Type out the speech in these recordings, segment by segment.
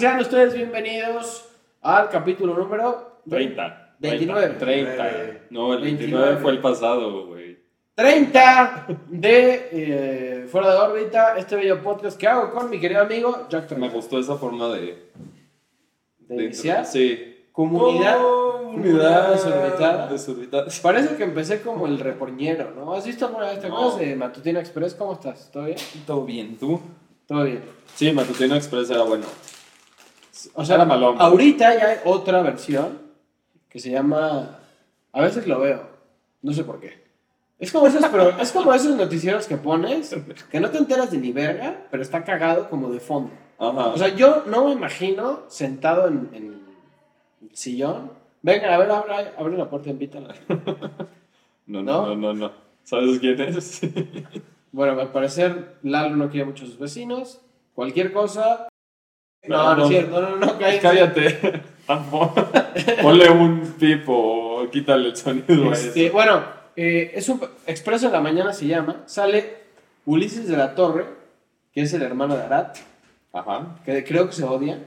Sean ustedes bienvenidos al capítulo número 30. 29. 30. No, el 29 29 fue el pasado, güey. 30 de eh, Fuera de órbita, este bello podcast que hago con mi querido amigo Jack Me Turner. gustó esa forma de. De iniciar. Sí. Comunidad, comunidad desorbitada. desorbitada. Parece que empecé como el reporñero, ¿no? ¿Has visto alguna vez te No. acuerdas de Matutina Express? ¿Cómo estás? ¿Todo bien? Todo bien, ¿tú? Todo bien. Sí, Matutino Express era bueno. O sea, Era malón. ahorita ya hay otra versión que se llama. A veces lo veo, no sé por qué. Es como esos, pero es como esos noticieros que pones que no te enteras de ni verga, pero está cagado como de fondo. Ajá. O sea, yo no me imagino sentado en, en el sillón. Venga, a ver, abre, abre la puerta, invítala. no, ¿no? no, no, no, no. ¿Sabes quién es? Bueno, al parecer Lalo no quiere mucho a sus vecinos. Cualquier cosa. No, No, no, es cierto, no, no, no. Cállate. Amor. Ponle un pipo o quítale el sonido a Este, eso. bueno, eh, es un Expreso en la mañana se llama. Sale Ulises de la Torre, que es el hermano de Arat, Ajá. que creo que se odian.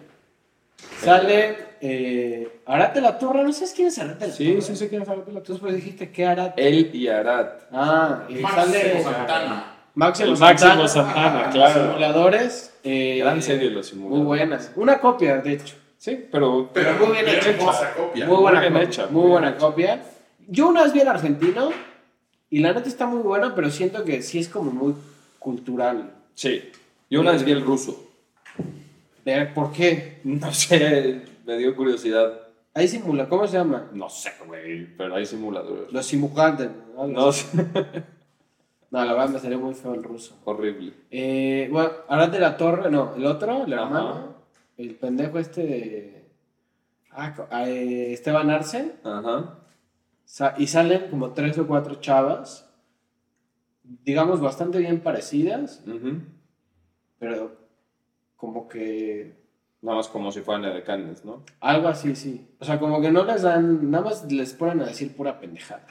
Sale eh, Arat de la Torre, ¿no sabes quién es Arat de la Sí, Torre? sí, sí, quién sabe de la Entonces pues dijiste que Arat. Él y Arat. Ah, y Máximo sale Santana. Máximo El Santana. Máximo Santana, claro. Simuladores. Eh, Gran serie los simuladores. Muy buenas. Una copia, de hecho. Sí, pero. Pero muy bien hecha. hermosa copia. Muy buena bien copia. hecha, muy muy buena copia. Yo una vez vi el argentino y la neta está muy buena, pero siento que sí es como muy cultural. Sí. Yo una vez vi el ruso. ¿Por qué? No sé, me dio curiosidad. Ahí simula, ¿cómo se llama? No sé, güey, pero hay simuladores. Los simulantes. ¿no? No sé, No, la verdad me salió muy feo el ruso. horrible. Eh, bueno, Arad de la Torre, no, el otro, el Ajá. hermano, el pendejo este de. Ah, ah, eh, Esteban Arce. Ajá. Sa- y salen como tres o cuatro chavas, digamos bastante bien parecidas, pero como que Nada más como si fueran edecanes, ¿no? algo así, sí. O sea, como que no les dan, nada más les ponen a decir pura pendejada.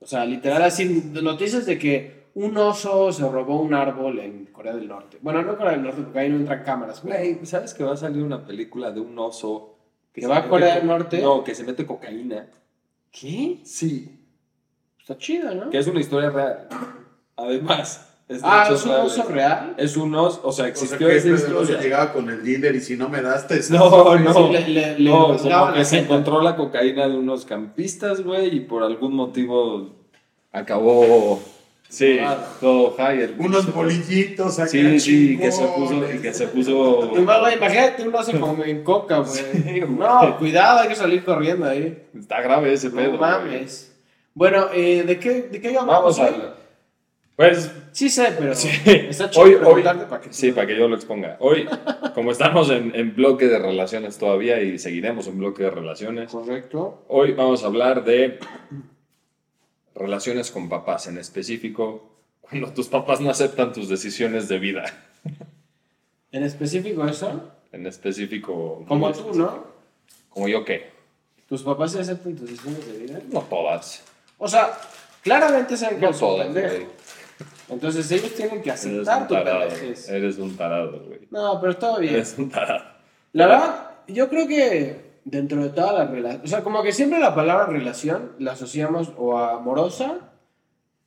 O sea, literal así, noticias de que un oso se robó un árbol en Corea del Norte. Bueno, no Corea del Norte, porque ahí no entran cámaras. Güey, ¿sabes que va a salir una película de un oso ¿Que se va a Corea del Norte? No, que se mete cocaína. ¿Qué? Sí. Está chido, ¿no? Que es una historia real. Además, es Ah, ¿es un oso real? Es un oso, o sea, O sea, existió que esa Pedro se historia. llegaba con el dealer y si no me das, te No, no. Sí, le- le- le No, como que se encontró la cocaína de unos campistas, güey, y por algún motivo acabó. Sí, Ah. todo high. Unos bolillitos acá. Sí, sí, que se puso. Que se puso Imagínate un oso como en coca, güey. Sí, no, cuidado, hay que salir corriendo ahí. Está grave ese pedo. No güey. mames. Bueno, eh, ¿de qué, de qué Vamos hoy? a. Pues Sí sé, pero Sí. está chido Hoy- hoy- preguntarte para que Sí, para que yo lo exponga. Hoy, como estamos en, en bloque de relaciones todavía y seguiremos en bloque de relaciones, Correcto. hoy vamos a hablar de relaciones con papás, en específico cuando tus papás no aceptan tus decisiones de vida. En específico eso, En específico... como tú, ¿no? Como yo qué. ¿Tus papás se aceptan tus decisiones de vida? No todas. O sea, claramente saben que No todas, pendejo. Entonces ellos tienen que aceptar tu tarado. pendejez. Eres un tarado, güey. No, pero todo bien. Eres un tarado. La verdad, yo creo que dentro de todas las relaciones, o sea, como que siempre la palabra relación la asociamos o a amorosa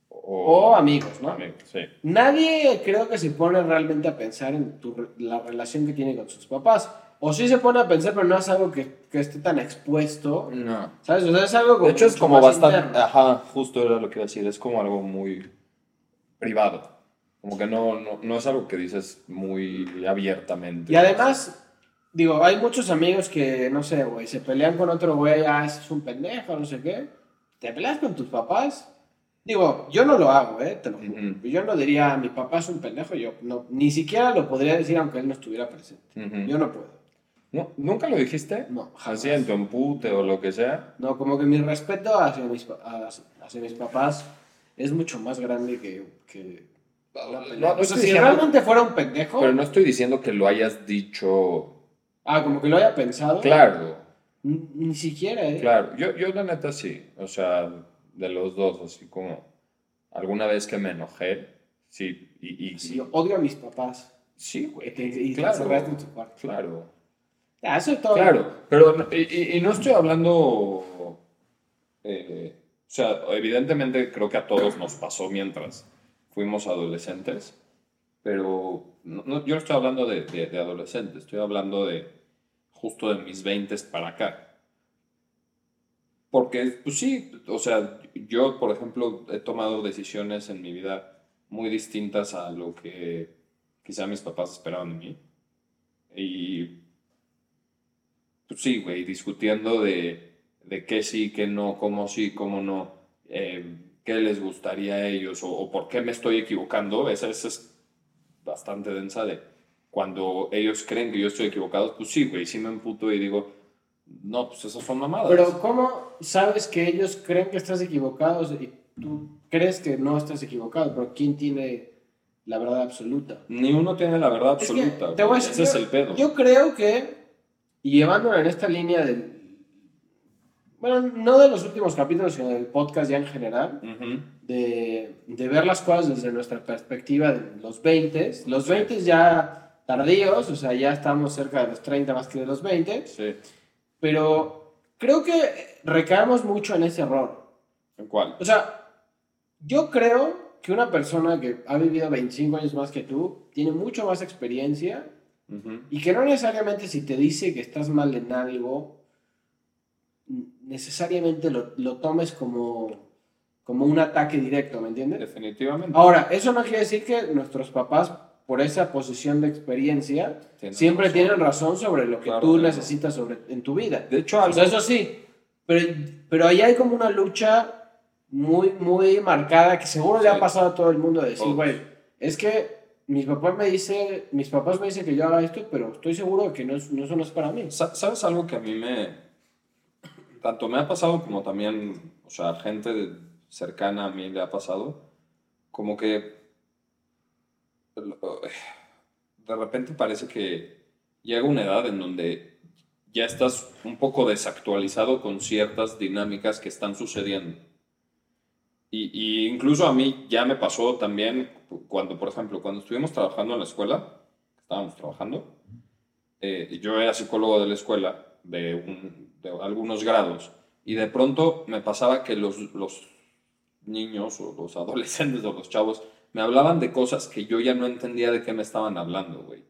o amigos, ¿no? Amigos, sí. Nadie creo que se pone realmente a pensar en tu re- la relación que tiene con sus papás. O sí se pone a pensar, pero no es algo que, que esté tan expuesto. No. ¿Sabes? O sea, es algo como De hecho, es como bastante. interno. Ajá, justo era lo que iba a decir. Es como algo muy privado. Como que no, no, no es algo que dices muy abiertamente. Y además, digo, hay muchos amigos que, no sé, güey, se pelean con otro güey, ah, ese es un pendejo, no sé qué. ¿Te peleas con tus papás? Digo, yo no lo hago, ¿eh? Te lo juro. Ujú. Yo no diría, mi papá es un pendejo, yo no, ni siquiera lo podría decir aunque él no estuviera presente. Ujú. Yo no puedo. No, ¿Nunca lo dijiste? No, jamás. Así en tu empute o lo que sea. No, como que mi respeto hacia mis, hacia mis papás es mucho más grande que... que la pelea. No, no o sea, si diciendo- realmente fuera un pendejo... Pero no estoy diciendo que lo hayas dicho. Ah, como que lo haya pensado. Claro, Ni, ni siquiera, ¿eh? claro. Yo, yo la neta sí. O sea, de los dos, así como alguna vez que me enojé, Sí, y, y- Sí, odio a mis papás. sí, güey. Y te claro, en tu cuarto. claro. Ah, eso es todo. Claro, pero no- y, y- no estoy hablando, eh, sea, evidentemente creo que a todos nos pasó mientras fuimos adolescentes, pero no- no- yo no estoy hablando de, de, de adolescentes, estoy hablando de justo de mis 20 para acá. Porque, pues sí, o sea, yo, por ejemplo, he tomado decisiones en mi vida muy distintas a lo que quizá mis papás esperaban de mí. Y pues sí, güey, discutiendo de, de qué sí, qué no, cómo sí, cómo no, eh, qué les gustaría a ellos o, o por qué me estoy equivocando, esa, esa es bastante densa de cuando ellos creen que yo estoy equivocado, pues sí, güey, sí me emputo y digo, no, pues esas son mamadas. Pero ¿cómo sabes que ellos creen que estás equivocado y tú crees que no estás equivocado? Pero ¿quién tiene la verdad absoluta? Ni uno tiene la verdad Es que, absoluta. te voy a decir, ese es yo- el pedo. Yo creo que, y llevándolo en esta línea del... Bueno, no de los últimos capítulos, sino del podcast ya en general, Ujú, de, de ver las cosas desde nuestra perspectiva de los 20. Los 20 ya tardíos, o sea, ya estamos cerca de los 30 más que de los 20, Sí, pero creo que recaemos mucho en ese error. ¿en cuál? O sea, yo creo que una persona que ha vivido 25 años más que tú tiene mucho más experiencia Ujú, y que no necesariamente si te dice que estás mal en algo, necesariamente lo, lo tomes como, como un ataque directo, ¿me entiendes? Definitivamente. Ahora, eso no quiere decir que nuestros papás, por esa posición de experiencia, Tienen siempre razón. tienen razón sobre lo que Claro, tú necesitas sobre, en tu vida. De hecho, O algo, sea, eso sí, pero, pero ahí hay como una lucha muy, muy marcada que seguro le ha Sí. pasado a todo el mundo de decir, güey, es que mis papás me dicen, mis papás me dicen que yo haga esto, pero estoy seguro de que no, es- no eso no es para mí. Sa- ¿Sabes algo que a mí me... Tanto me ha pasado como también, o sea, gente cercana a mí le ha pasado, como que de repente parece que llega una edad en donde ya estás un poco desactualizado con ciertas dinámicas que están sucediendo. Y, y incluso a mí ya me pasó también cuando, por ejemplo, cuando estuvimos trabajando en la escuela, estábamos trabajando, eh, yo era psicólogo de la escuela de, un- de algunos grados y de pronto me pasaba que los, los niños o los adolescentes o los chavos me hablaban de cosas que yo ya no entendía de qué me estaban hablando, güey.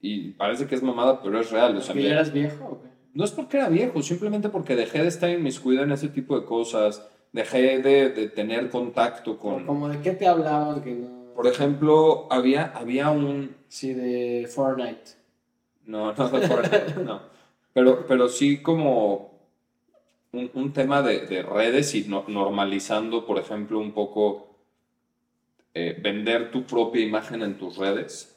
Y parece que es mamada, pero es real. O sea, ¿Que me- ya eras viejo o qué? no es porque era viejo, simplemente porque dejé de estar inmiscuido en ese tipo de cosas, dejé de, de tener contacto con... como de qué te hablaban que no... Por ejemplo, había, había un... Sí, de Fortnite. No, no, de Fortnite, no. Pero, pero sí como un, un tema de, de redes y no- normalizando, por ejemplo, un poco eh, vender tu propia imagen en tus redes.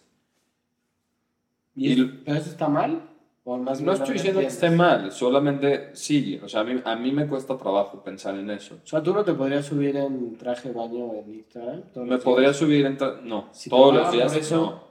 ¿Y ¿Pero eso está mal? ¿O más No estoy diciendo que esté mal, solamente sí, o sea, a mí, a mí me cuesta trabajo pensar en eso. O sea, tú no te podrías subir en traje de baño en Instagram. ¿Me podría días? subir en tra- No, Si todos los días eso- no.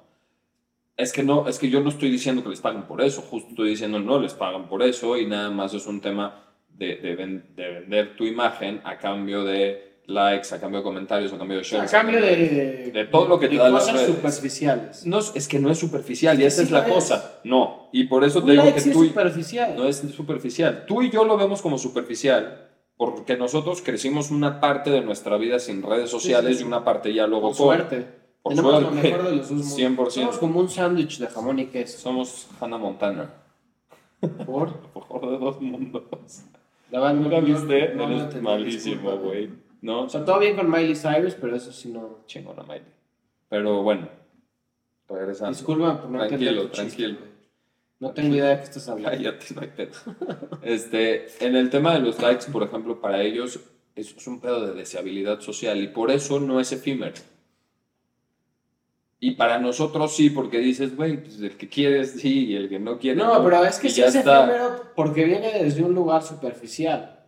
Es que no, es que yo no estoy diciendo que les paguen por eso, justo estoy diciendo no les pagan por eso y nada más es un tema de, de, ven- de vender tu imagen a cambio de likes, a cambio de comentarios, a cambio de A shares. cambio de, de todo lo que te las redes. superficiales. No, es es que no es superficial y Es esa es la es. cosa. No, y por eso te digo like que sí es tú y- superficial. no es superficial. Tú y yo lo vemos como superficial porque nosotros crecimos una parte de nuestra vida sin redes sociales sí, sí. y una parte ya luego Por con. suerte. Por Tenemos lo mejor de los dos mundos. 100%. Somos como un sándwich de jamón y queso. Somos Hannah Montana. Por mejor de dos mundos. la verdad, ¿Nunca no- viste? no- no Eres entendí, malísimo, güey. No, O sea, todo bien con Miley Cyrus, pero eso sí no. chingona, Miley. Pero bueno, regresando. Disculpa por no Tranquilo, tu tranquilo. No tengo idea de qué estás hablando. Cállate, no hay pedo. Este, en el tema de los likes, por ejemplo, para ellos es, es un pedo de deseabilidad social y por eso no es efímero. Y para nosotros sí, porque dices, güey, pues el que quieres sí y el que no quiere No, pero es que y sí es está. efímero porque viene desde un lugar superficial.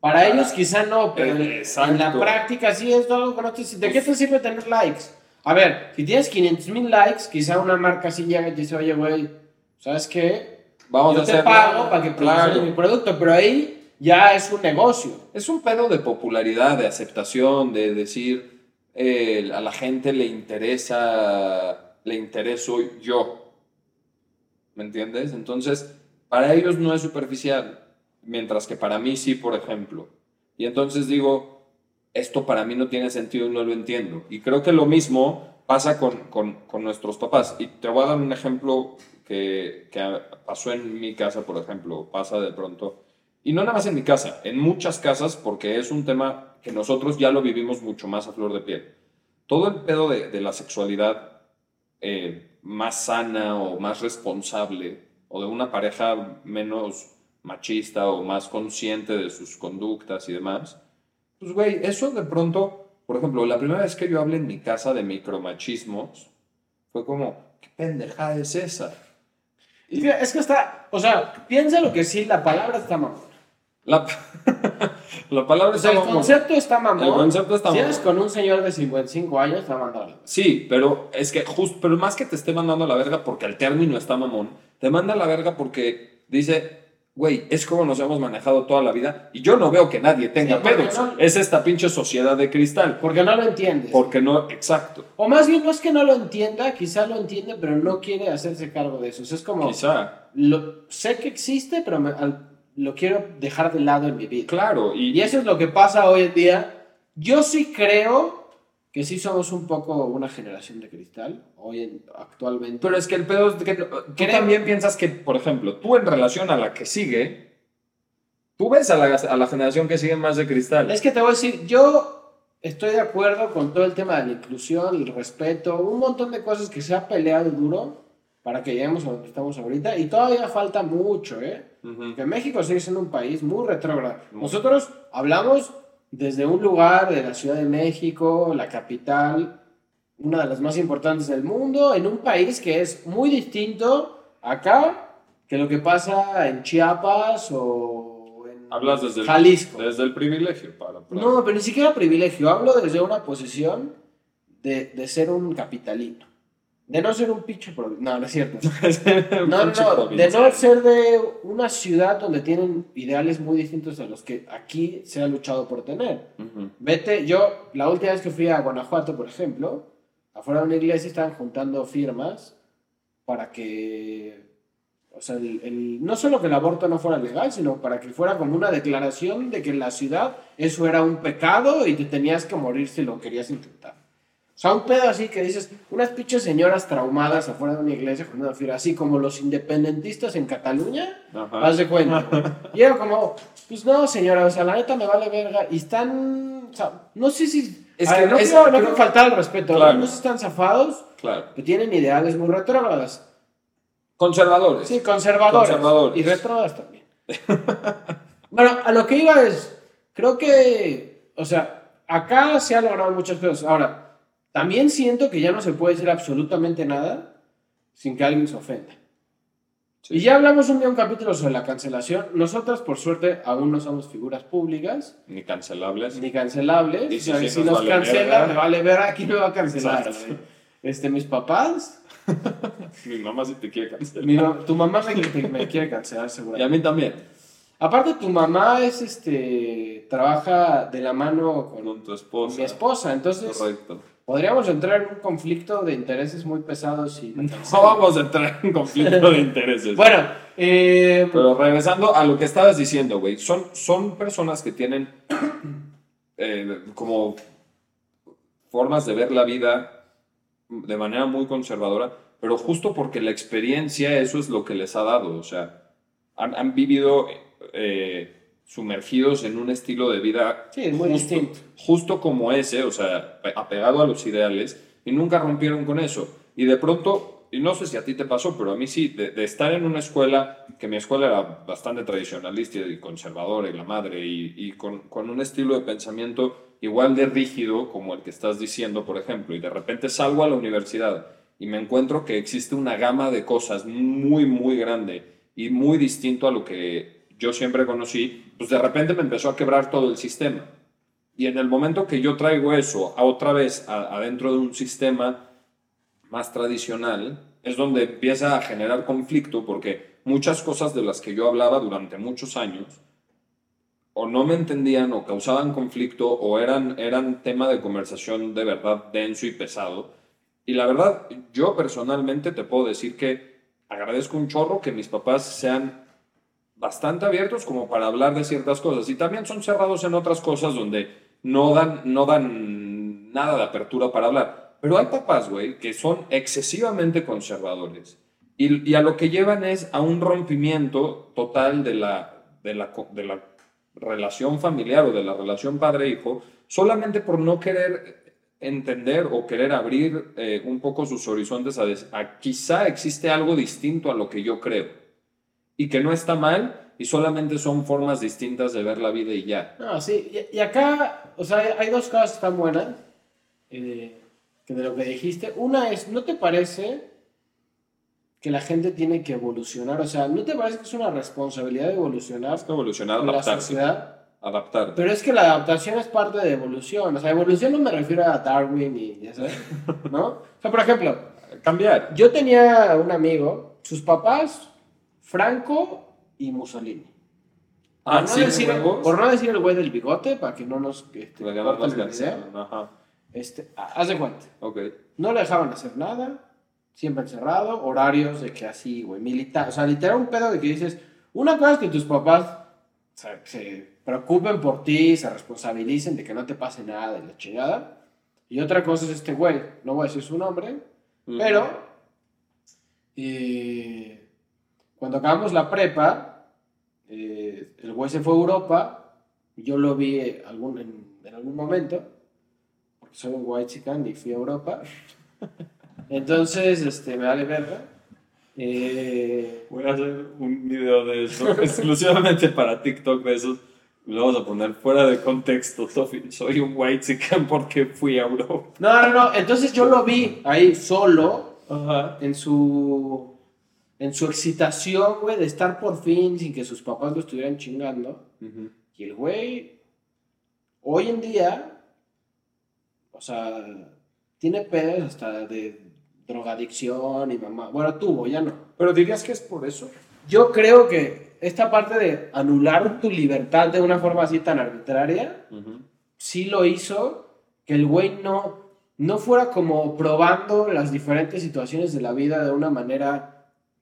Para ellos quizá no, pero en- en la Exacto. práctica sí es no te ¿De qué te sirve tener likes? A ver, si tienes 500 mil likes, quizá una marca así llega y te dice, oye, güey, ¿sabes qué? Vamos Yo a te hacer pago para que Claro. mi producto, pero ahí ya es un negocio. Es un pedo de popularidad, de aceptación, de decir, a la gente le interesa, le intereso yo. ¿Me entiendes? Entonces, para ellos no es superficial, mientras que para mí sí, por ejemplo. Y entonces digo, esto para mí no tiene sentido y no lo entiendo. Y creo que lo mismo pasa con, con, con nuestros papás. Y te voy a dar un ejemplo que, que pasó en mi casa, por ejemplo, pasa de pronto. Y no nada más en mi casa, en muchas casas, porque es un tema que nosotros ya lo vivimos mucho más a flor de piel. Todo el pedo de, de la sexualidad eh, más sana o más responsable, o de una pareja menos machista o más consciente de sus conductas y demás, pues güey, eso de pronto, por ejemplo, la primera vez que yo hablé en mi casa de micromachismos, fue como, ¿qué pendejada es esa? Es que, es que está, o sea, piensa lo que sí, la palabra está mamón. La, la palabra O sea, el está concepto está mamón. El concepto está si mamón. eres con un señor de 55 años, está mandando. Sí, pero es que justo, pero más que te esté mandando a la verga porque el término está mamón, te manda a la verga porque dice, güey, es como nos hemos manejado toda la vida y yo no veo que nadie tenga Sí, pedos. no- Es esta pinche sociedad de cristal. Porque no lo entiendes. Porque no, exacto. O más bien, no es que no lo entienda, quizá lo entiende, pero no quiere hacerse cargo de eso. O sea, es como, Quizá. lo, sé que existe, pero me- al- lo quiero dejar de lado en mi vida. Claro, y, Y eso es lo que pasa hoy en día. Yo sí creo que sí somos un poco una generación de cristal, hoy en, actualmente. Pero es que el pedo es que tú también piensas que, por ejemplo, tú en relación a la que sigue, tú ves a la, a la generación que sigue más de cristal. Es que te voy a decir, yo estoy de acuerdo con todo el tema de la inclusión, el respeto, un montón de cosas que se ha peleado duro para que lleguemos a donde estamos ahorita y todavía falta mucho, ¿eh? Que México sigue siendo un país muy retrógrado. Nosotros hablamos desde un lugar de la Ciudad de México, la capital, una de las más importantes del mundo, en un país que es muy distinto acá que lo que pasa en Chiapas o en Hablas desde el, Jalisco. desde el privilegio. Para, para- No, pero ni siquiera privilegio. Hablo desde una posición de, de ser un capitalino. De no ser un pinche provi- No, no es cierto. No, no. De no ser de una ciudad donde tienen ideales muy distintos a los que aquí se ha luchado por tener. Vete, yo, la última vez que fui a Guanajuato, por ejemplo, afuera de una iglesia estaban juntando firmas para que, o sea, el- el- no solo que el aborto no fuera legal, sino para que fuera como una declaración de que en la ciudad eso era un pecado y te tenías que morir si lo querías intentar. O sea, un pedo así que dices, unas pinches señoras traumadas afuera de una iglesia juntando firmas, así como los independentistas en Cataluña, Ajá. Haz de cuenta. Y era como, pues no, señora, o sea, la neta me vale verga. Y están, o sea, no sé si. Es que ver, no, es- no creo- faltar al respeto, ¿no? Claro. no están zafados, Claro. que tienen ideales muy retrógradas. Conservadores. Sí, conservadores. Conservadores. Y retrógradas también. bueno, a lo que iba es, creo que, o sea, acá se han logrado muchas cosas. Ahora, también siento que ya no se puede decir absolutamente nada sin que alguien se ofenda. Sí. Y ya hablamos un día un capítulo sobre la cancelación. Nosotros, por suerte, aún no somos figuras públicas Ni cancelables. ni cancelables. Y si O sea, sí si nos nos vale cancelan, verga. me vale ver a quién me va a cancelar. Este, mis papás, Mi mamá sí te quiere cancelar. mi ma- tu mamá me, me- me quiere cancelar Y a seguramente. mí también. Aparte, tu mamá es este trabaja de la mano con, Con tu con esposa. mi esposa, entonces Correcto. Podríamos entrar en un conflicto de intereses muy pesados y me No vamos a entrar en conflicto de intereses. Bueno, eh, Pero regresando a lo que estabas diciendo, güey, son, son personas que tienen eh, como formas de ver la vida de manera muy conservadora, pero justo porque la experiencia eso es lo que les ha dado, o sea, han, han vivido eh, sumergidos en un estilo de vida sí, es muy justo, distinto. justo como ese, o sea, apegado a los ideales, y nunca rompieron con eso. Y de pronto, y no sé si a ti te pasó, pero a mí sí, de, de estar en una escuela, que mi escuela era bastante tradicionalista y conservadora, y la madre, y, y con, con un estilo de pensamiento igual de rígido como el que estás diciendo, por ejemplo, y de repente salgo a la universidad y me encuentro que existe una gama de cosas muy, muy grande y muy distinto a lo que yo siempre conocí, pues de repente me empezó a quebrar todo el sistema. Y en el momento que yo traigo eso a otra vez adentro de un sistema más tradicional, es donde empieza a generar conflicto porque muchas cosas de las que yo hablaba durante muchos años o no me entendían o causaban conflicto o eran, eran tema de conversación de verdad denso y pesado. Y la verdad, yo personalmente te puedo decir que agradezco un chorro que mis papás sean bastante abiertos como para hablar de ciertas cosas y también son cerrados en otras cosas donde no dan, no dan nada de apertura para hablar. Pero hay papás, güey, que son excesivamente conservadores y, a lo que llevan es a un rompimiento total de la, de la, de la relación familiar o de la relación padre-hijo solamente por no querer entender o querer abrir eh, un poco sus horizontes a, a quizá existe algo distinto a lo que yo creo y que no está mal y solamente son formas distintas de ver la vida y ya. No, sí, y, y acá, o sea, hay- dos cosas están buenas eh, que de lo que dijiste. Una es, ¿no te parece que la gente tiene que evolucionar? O sea, ¿no te parece que es una responsabilidad evolucionar Es que evolucionar, en la adaptarse. sociedad? Adaptar. Pero es que la adaptación es parte de evolución. O sea, evolución no me refiero a Darwin y ya sabes, ¿no? O sea, por ejemplo, Cambiar. yo tenía un amigo, sus papás, Franco y Mussolini. Ah, por, no sí, decir, por no decir el güey del bigote, para que no nos este, el video, canciones. Ajá. este, ha- haz de cuenta. Ok. No le dejaban hacer nada, siempre encerrado, horarios de que así, güey, militar. O sea, literal un pedo de que dices, una cosa es que tus papás se, se preocupen por ti, se responsabilicen de que no te pase nada de la chingada. Y otra cosa es este güey, no voy a decir su nombre, Ujú. pero eh, cuando acabamos la prepa, eh, el güey se fue a Europa, yo lo vi eh, algún, en, en algún momento, porque soy un white chican y fui a Europa. Entonces, este, me vale verga. Eh, Voy a hacer un video de eso exclusivamente para TikTok de esos. Lo vamos a poner fuera de contexto. Soy un white chicken porque fui a Europa. no, no, no, entonces yo lo vi ahí solo, Ajá. en su, en su excitación, güey, de estar por fin sin que sus papás lo estuvieran chingando. Y el güey, hoy en día, o sea, tiene pedos hasta de drogadicción y mamá. Bueno, tuvo, ya no. Pero dirías que es por eso. Yo creo que esta parte de anular tu libertad de una forma así tan arbitraria, sí lo hizo que el güey no, no fuera como probando las diferentes situaciones de la vida de una manera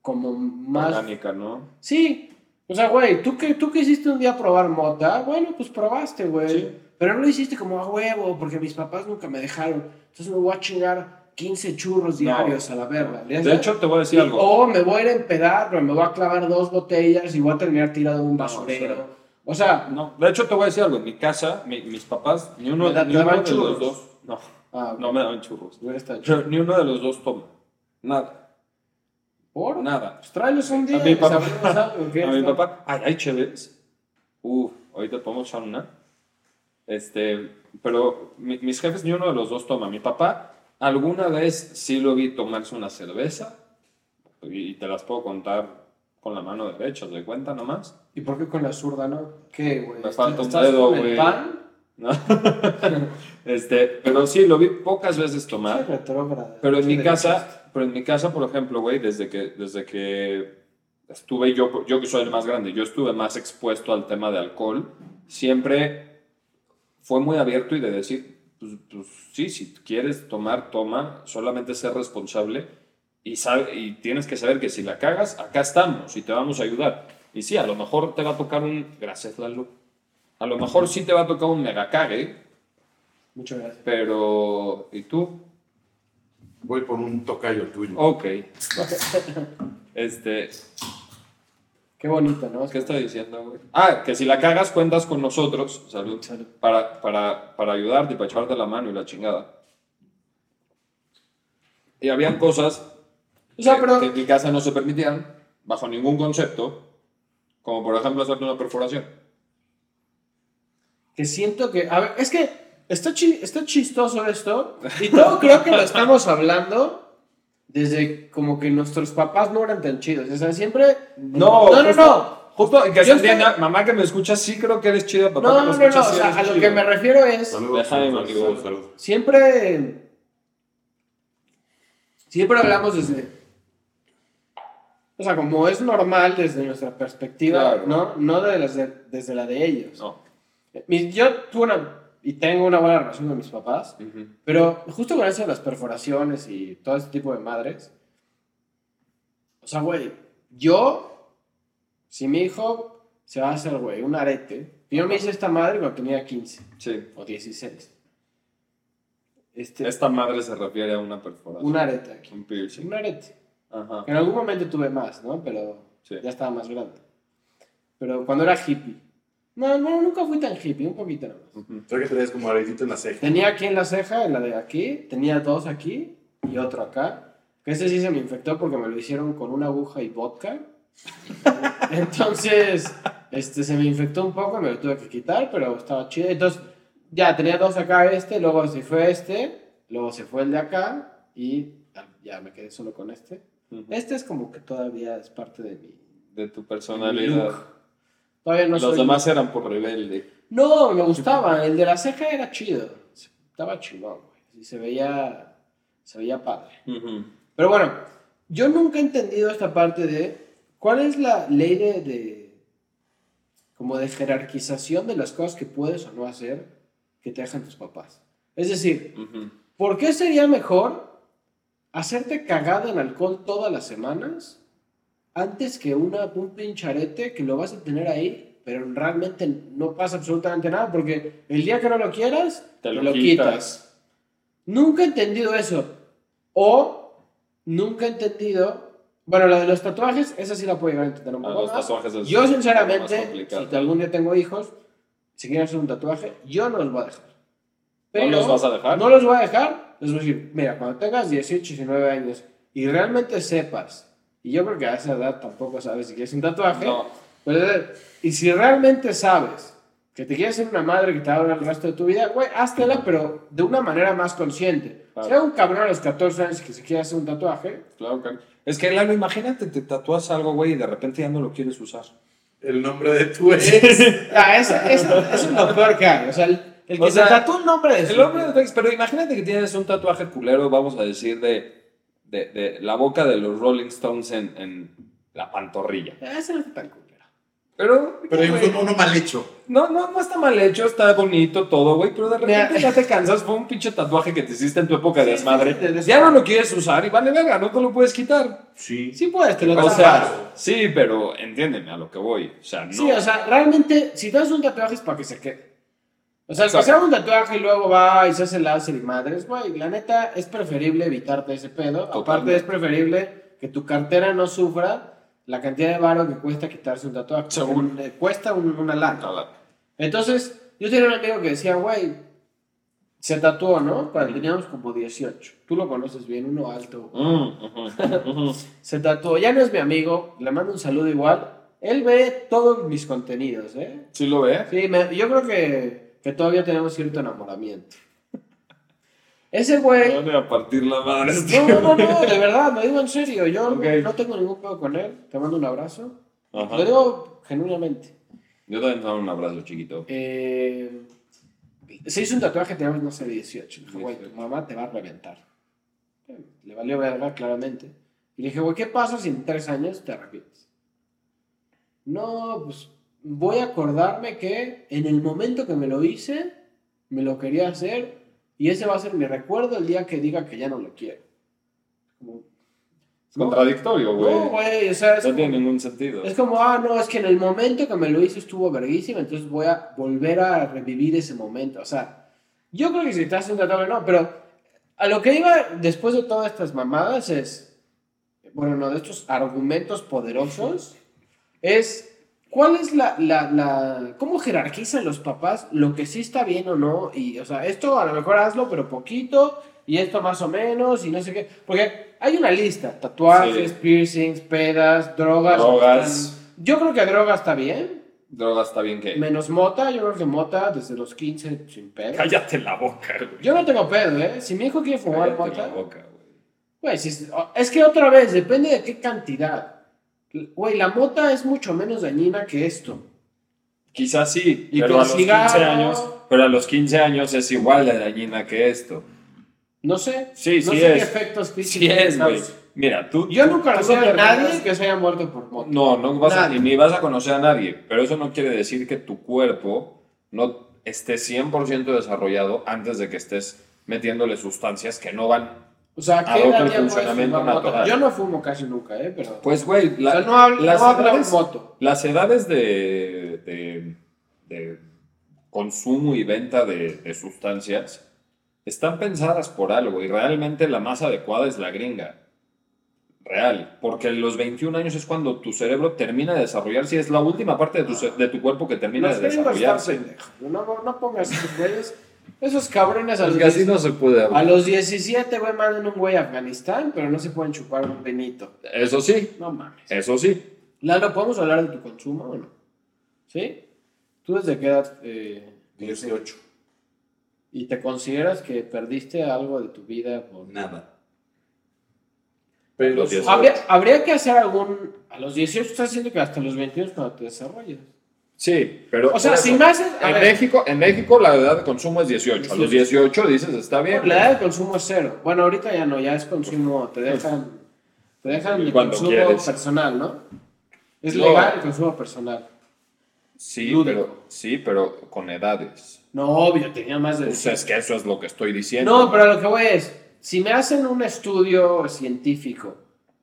como más... Orgánica, ¿no? Sí, o sea, güey, ¿tú qué, tú qué hiciste un día probar mota? Bueno, pues probaste, güey. Sí. Pero no lo hiciste como a huevo, porque mis papás nunca me dejaron. Entonces me voy a chingar 15 churros diarios a la verga. ¿ya De hecho, te voy a decir Y- algo. O me voy a ir a empedar, me voy a clavar dos botellas y voy a terminar tirado en un basurero. o sea, No, de hecho, te voy a decir algo. En mi casa, mi- mis papás, ni uno, da- ni uno de los dos. No, ah, ok. no me daban churros. Pero Ni uno de los dos toma. Nada. ¿Por? Nada. Pues tráelos un día. A mi y papá. A mi papá, ay, hay chéveres. Uf, ahorita podemos echar una. Este, pero mi- mis jefes ni uno de los dos toma. Mi papá alguna vez sí lo vi tomarse una cerveza y te las puedo contar con la mano derecha, ¿de cuenta nomás? ¿Y por qué con la zurda, no? ¿Qué, güey? Me falta un ¿Estás dedo, güey. pan? ¿No? este, pero sí, lo vi pocas veces tomar. Pero en mi casa, pero en mi casa, por ejemplo, güey, desde que, desde que estuve yo, yo que soy el más grande, yo estuve más expuesto al tema de alcohol, siempre fue muy abierto y de decir, pues, pues sí, si quieres tomar, toma, solamente ser responsable y, sabe, y tienes que saber que si la cagas, acá estamos y te vamos a ayudar. Y sí, a lo mejor te va a tocar un, gracias Lalo, a lo mejor sí te va a tocar un mega cague, Muchas gracias. pero ¿y tú? Voy por un tocayo tuyo. Ok. Este, Qué bonito, ¿no? ¿qué está diciendo, güey? Ah, que si la cagas, cuentas con nosotros, salud, Salud. Para, para, para ayudarte y para echarte la mano y la chingada. Y habían cosas O sea, que, pero... que en mi casa no se permitían, bajo ningún concepto, como por ejemplo hacerte una perforación. que siento que. A ver, es que está, chi- está chistoso esto. Y todo creo que lo estamos hablando desde como que nuestros papás no eran tan chidos. O sea, siempre. No, no, no. justo- no. Justo, que estoy- mamá que me escucha, sí creo que eres chida, papá No, que no, me no, O sea, a lo chido. que me refiero es. Saludos, Déjame, saludos, amigo. saludos, saludos. Siempre. Siempre hablamos desde. O sea, como es normal desde nuestra perspectiva, Claro. ¿no? No de las de- desde la de ellos. No. Yo tuve una, y tengo una buena relación con mis papás, Ujú. pero justo con eso de las perforaciones y todo este tipo de madres, o sea, güey, yo, si mi hijo se va a hacer, güey, un arete, yo me hice esta madre cuando tenía 15 Sí. o 16. Este, Esta madre se refiere a una perforación. un arete aquí. Un piercing. Un arete. Ajá. En algún momento tuve más, ¿no? Pero Sí. ya estaba más grande. Pero cuando era hippie. No, no, nunca fui tan hippie, un poquito nada más. Ujú. O sea que traías como aretito en la ceja. Tenía aquí en la ceja, en la de aquí, tenía dos aquí y otro acá. Que ese sí se me infectó porque me lo hicieron con una aguja y vodka. Entonces, este, se me infectó un poco, me lo tuve que quitar, pero estaba chido. Entonces, ya tenía dos acá este, luego se fue este, luego se fue el de acá y ya me quedé solo con este. Ujú. Este es como que todavía es parte de mi, De tu de mi personalidad. look. Todavía no Los soy- demás eran por rebelde. No, me gustaba. El de la ceja era chido. Estaba chingón, güey. Sí, se veía, se veía padre. Pero bueno, yo nunca he entendido esta parte de cuál es la ley de, de- como de jerarquización de las cosas que puedes o no hacer que te dejan tus papás. Es decir. ¿por qué sería mejor hacerte cagada en alcohol todas las semanas antes que una, un pincharete que lo vas a tener ahí, pero realmente no pasa absolutamente nada? Porque el día que no lo quieras, Te lo lo, quitas. quitas. Nunca he entendido eso. O nunca he entendido. Bueno, lo de los tatuajes, esa sí la puedo llegar a entender un Ah, poco los más. tatuajes es Yo, sinceramente, si algún día tengo hijos, si quieren hacer un tatuaje, yo no los voy a dejar. ¿No los vas a dejar? No los voy a dejar. Les voy a decir, mira, cuando tengas 18, 19 años y realmente sepas, y yo creo que a esa edad tampoco sabes si quieres un tatuaje, No. y si realmente sabes que te quieres ser una madre que te va a durar el resto de tu vida, güey, háztela, pero de una manera más consciente. Claro. Si hay un cabrón a los 14 años que se quiere hacer un tatuaje, Claro que Es que, Lalo, imagínate, te tatúas algo, güey, y de repente ya no lo quieres usar. El nombre de tu ex. ah, eso, eso- eso es lo peor que hay. O sea, el, el que O sea, se tatúa un nombre de su- El hombre de tu ex, pero imagínate que tienes un tatuaje culero, vamos a decir, de, de, de la boca de los Rolling Stones en, en la pantorrilla. Ah, Ese no está tan culero. Pero, Pero güey, es uno mal hecho. no, no, no está mal hecho, está bonito todo, güey, pero de repente Mira. ya te cansas, fue un pinche tatuaje que te hiciste en tu época de desmadre. sí. Ya no lo quieres usar y vale verga, no te lo puedes quitar. Sí. Sí puedes, te lo O sea, sí, pero entiéndeme a lo que voy. O sea, no. Sí, o sea, realmente, si te haces un tatuaje es para que se quede. O sea, haga un tatuaje y luego va y se hace láser y madres, güey, la neta es preferible evitarte ese pedo. Aparte Totalmente. es preferible que tu cartera no sufra la cantidad de varo que cuesta quitarse un tatuaje. Porque, eh, Cuesta un- una lana. Entonces, yo tenía un amigo que decía, güey, se tatuó, ¿no? Cuando teníamos como 18. Tú lo conoces bien, uno alto. Mm, ujú, ujú. Se tatuó, ya no es mi amigo, le mando un saludo igual. Él ve todos mis contenidos, ¿eh? ¿Sí lo ve? Sí, me- yo creo que, que todavía tenemos cierto enamoramiento. Ese güey... Me van a partir la madre. No, no, no, de verdad, me digo en serio. Yo no- Ok. no tengo ningún pedo con él. Te mando un abrazo. Ajá. Lo digo genuinamente. Yo también te doy un abrazo chiquito. Eh, se hizo un tatuaje, teníamos, no sé, 18. Le dije, güey, tu 18. mamá te va a reventar. Le valió verga, claramente. Y le dije, güey, ¿qué pasa si en tres años te arrepientes? No, pues voy a acordarme que en el momento que me lo hice, me lo quería hacer y ese va a ser mi recuerdo el día que diga que ya no lo quiero. Como, Es contradictorio, güey. no, güey, o sea, es no como- tiene ningún sentido. es como, ah, no, es que en el momento que me lo hice estuvo verguísima, entonces voy a volver a revivir ese momento. O sea, yo creo que si haces un tatuaje, no, pero a lo que iba después de todas estas mamadas es, bueno, no, de estos argumentos poderosos, es, ¿cuál es la, la, la, cómo jerarquizan los papás lo que sí está bien o no? Y, o sea, esto a lo mejor hazlo, pero poquito, y esto más o menos, y no sé qué, porque hay una lista, tatuajes, Sí. piercings, pedas, drogas. Drogas. Yo creo que droga está bien, Droga está bien que. menos mota, yo creo que mota desde los 15 sin pedo. Cállate la boca, güey. Yo no tengo pedo, ¿eh? Si mi hijo quiere fumar Cállate la mota, boca, güey. si es, es que otra vez, depende de qué cantidad. Güey, la mota es mucho menos dañina que esto. Quizás sí, Y pero a los 15 cigarro- años. Pero a los 15 años es igual de dañina que esto. No sé. Sí, no sí sé qué efectos físicos. Sí es, güey. Mira, tú. Yo nunca conocí a nadie que se haya muerto por mota. No, no vas a, ni vas a conocer a nadie. Pero eso no quiere decir que tu cuerpo no esté 100% desarrollado antes de que estés metiéndole sustancias que no van. O sea, ¿qué puedes funcionamiento fumar moto? natural. Yo no fumo casi nunca, ¿eh? Pero... Pues, güey, la- o sea, no las, no hablo edades, moto. las edades de, de- de consumo y venta de, de sustancias están pensadas por algo y realmente la más adecuada es la gringa. Real, porque los 21 años es cuando tu cerebro termina de desarrollarse y es la última parte de tu, de tu cuerpo que termina de desarrollarse. No, no, no pongas esos güeyes. Esos cabrones a los, 10 no se puede a los 17, güey, mandan un güey a Afganistán, pero no se pueden chupar un benito. Eso sí, No mames. eso sí. Lalo, ¿podemos hablar de tu consumo o no? ¿Sí? ¿Tú desde qué edad? eh, 18. ¿Y te consideras que perdiste algo de tu vida por... Nada. Pero Los 18. Habría, habría que hacer algún... A los 18 estás diciendo que hasta los 21 es cuando te desarrollas. Sí, pero. O sea, por si eso, me haces... a En ver, México, en México la edad de consumo es 18. A los 18 dices, está bien. La edad de consumo es cero. Bueno, ahorita ya no, ya es consumo, te dejan, te dejan el Cuando consumo quieres. personal, ¿no? Es No. legal el consumo personal. Sí, Lúdico. pero, sí, pero con edades. No, obvio, tenía más de... Pues es que eso es lo que estoy diciendo. No, pero lo que voy es, si me hacen un estudio científico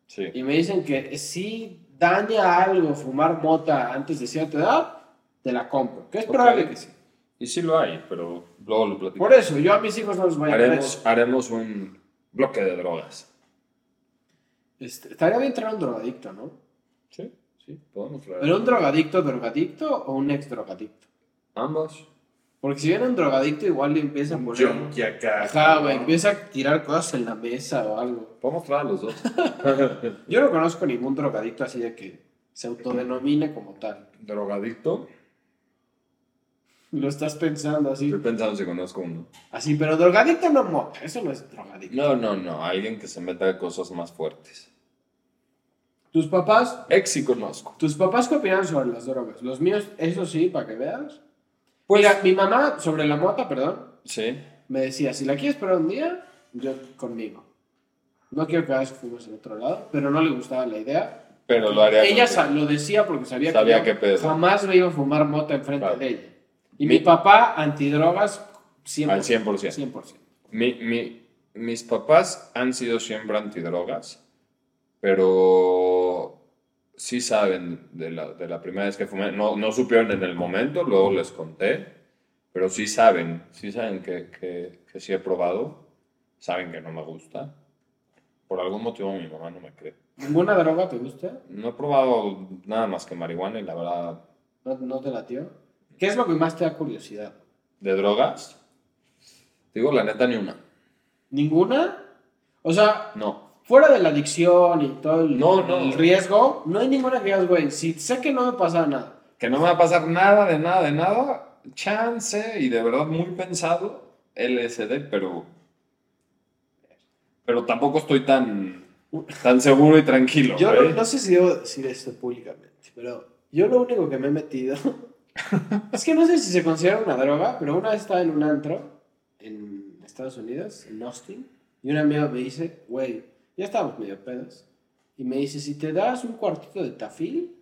Sí. y me dicen que sí daña algo fumar mota antes de cierta edad, te la compro. Que es Ok. probable que sí. Y sí lo hay, pero luego lo platico. Por eso, yo a mis hijos no los voy a haremos, haremos un bloque de drogas. Este, estaría bien traer un drogadicto, ¿no? Sí, sí, podemos traer. ¿Pero un drogadicto drogadicto o un ex drogadicto? Ambos. Porque si viene un drogadicto, igual le empieza a poner. junkie acá. Ajá, güey, ¿no? empieza a tirar cosas en la mesa o algo. Podemos traer los dos. Yo no conozco ningún drogadicto así de que se autodenomine como tal. Drogadicto. Lo estás pensando así. Estoy pensando si conozco uno. Así, pero drogadicto no mota, eso no es drogadicto. No, no, no. Alguien que se meta a cosas más fuertes. Tus papás, Ex sí conozco. tus papás qué opinan sobre las drogas. Los míos, eso sí, para que veas. Pues, Mira, mi mamá sobre la mota, perdón, sí. me decía, si la quieres para un día, yo conmigo. No quiero que hagas que fumes en otro lado, pero no le gustaba la idea. Pero lo haría. Ella lo decía porque sabía, Sabía que pedo. jamás me iba a fumar mota enfrente Claro. de ella. Y Mi- mi papá, antidrogas, 100%. Al 100%. 100%. Mi, mi- mis papás han sido siempre antidrogas, pero sí saben de la, de la primera vez que fumé. No, no supieron en el momento, luego les conté, pero sí saben, sí saben que, que, que sí he probado, saben que no me gusta. Por algún motivo mi mamá no me cree. ¿Ninguna droga te gusta? No he probado nada más que marihuana y la verdad, ¿No, no te latió? ¿Qué es lo que más te da curiosidad? de drogas, digo la neta ni una. ¿Ninguna? O sea, No. fuera de la adicción y todo el, No, no. el riesgo, no hay ninguna que digas, güey, si sé que no me pasa nada. que no me va a pasar nada, de nada, de nada, chance y de verdad muy pensado LSD, pero pero tampoco estoy tan tan seguro y tranquilo. Yo no, no sé si debo decir esto públicamente, pero yo lo único que me he metido es que no sé si se considera una droga, pero una vez estaba en un antro en Estados Unidos, en Austin, y un amigo me dice, güey, ya estábamos medio pedos, y me dice, si te das un cuartito de tafil,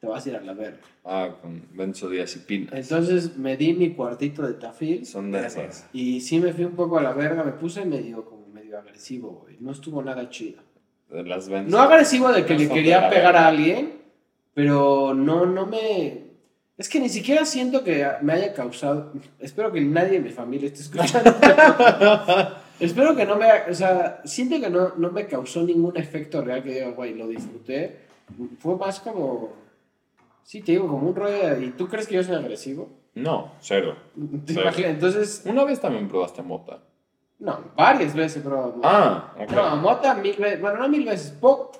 te vas a ir a la verga. Ah, con benzodiazepinas. Entonces me di mi cuartito de tafil Son de esas. y sí me fui un poco a la verga, me puse medio como medio agresivo, güey. No estuvo nada chido. De las. No agresivo de que le quería pegar verga. a alguien, pero no, no me... Es que ni siquiera siento que me haya causado... Espero que nadie de mi familia esté escuchando. Espero que no me... O sea, siento que no, no me causó ningún efecto real que diga, güey, lo disfruté. Fue más como... Sí, te digo, como un rollo... de- ¿Y tú crees que yo soy agresivo? No, cero. ¿Te imaginas? Entonces, Una vez también probaste mota. no, varias veces he probado mota. Ah, ok. No, mota mil veces, bueno, no mil veces, po-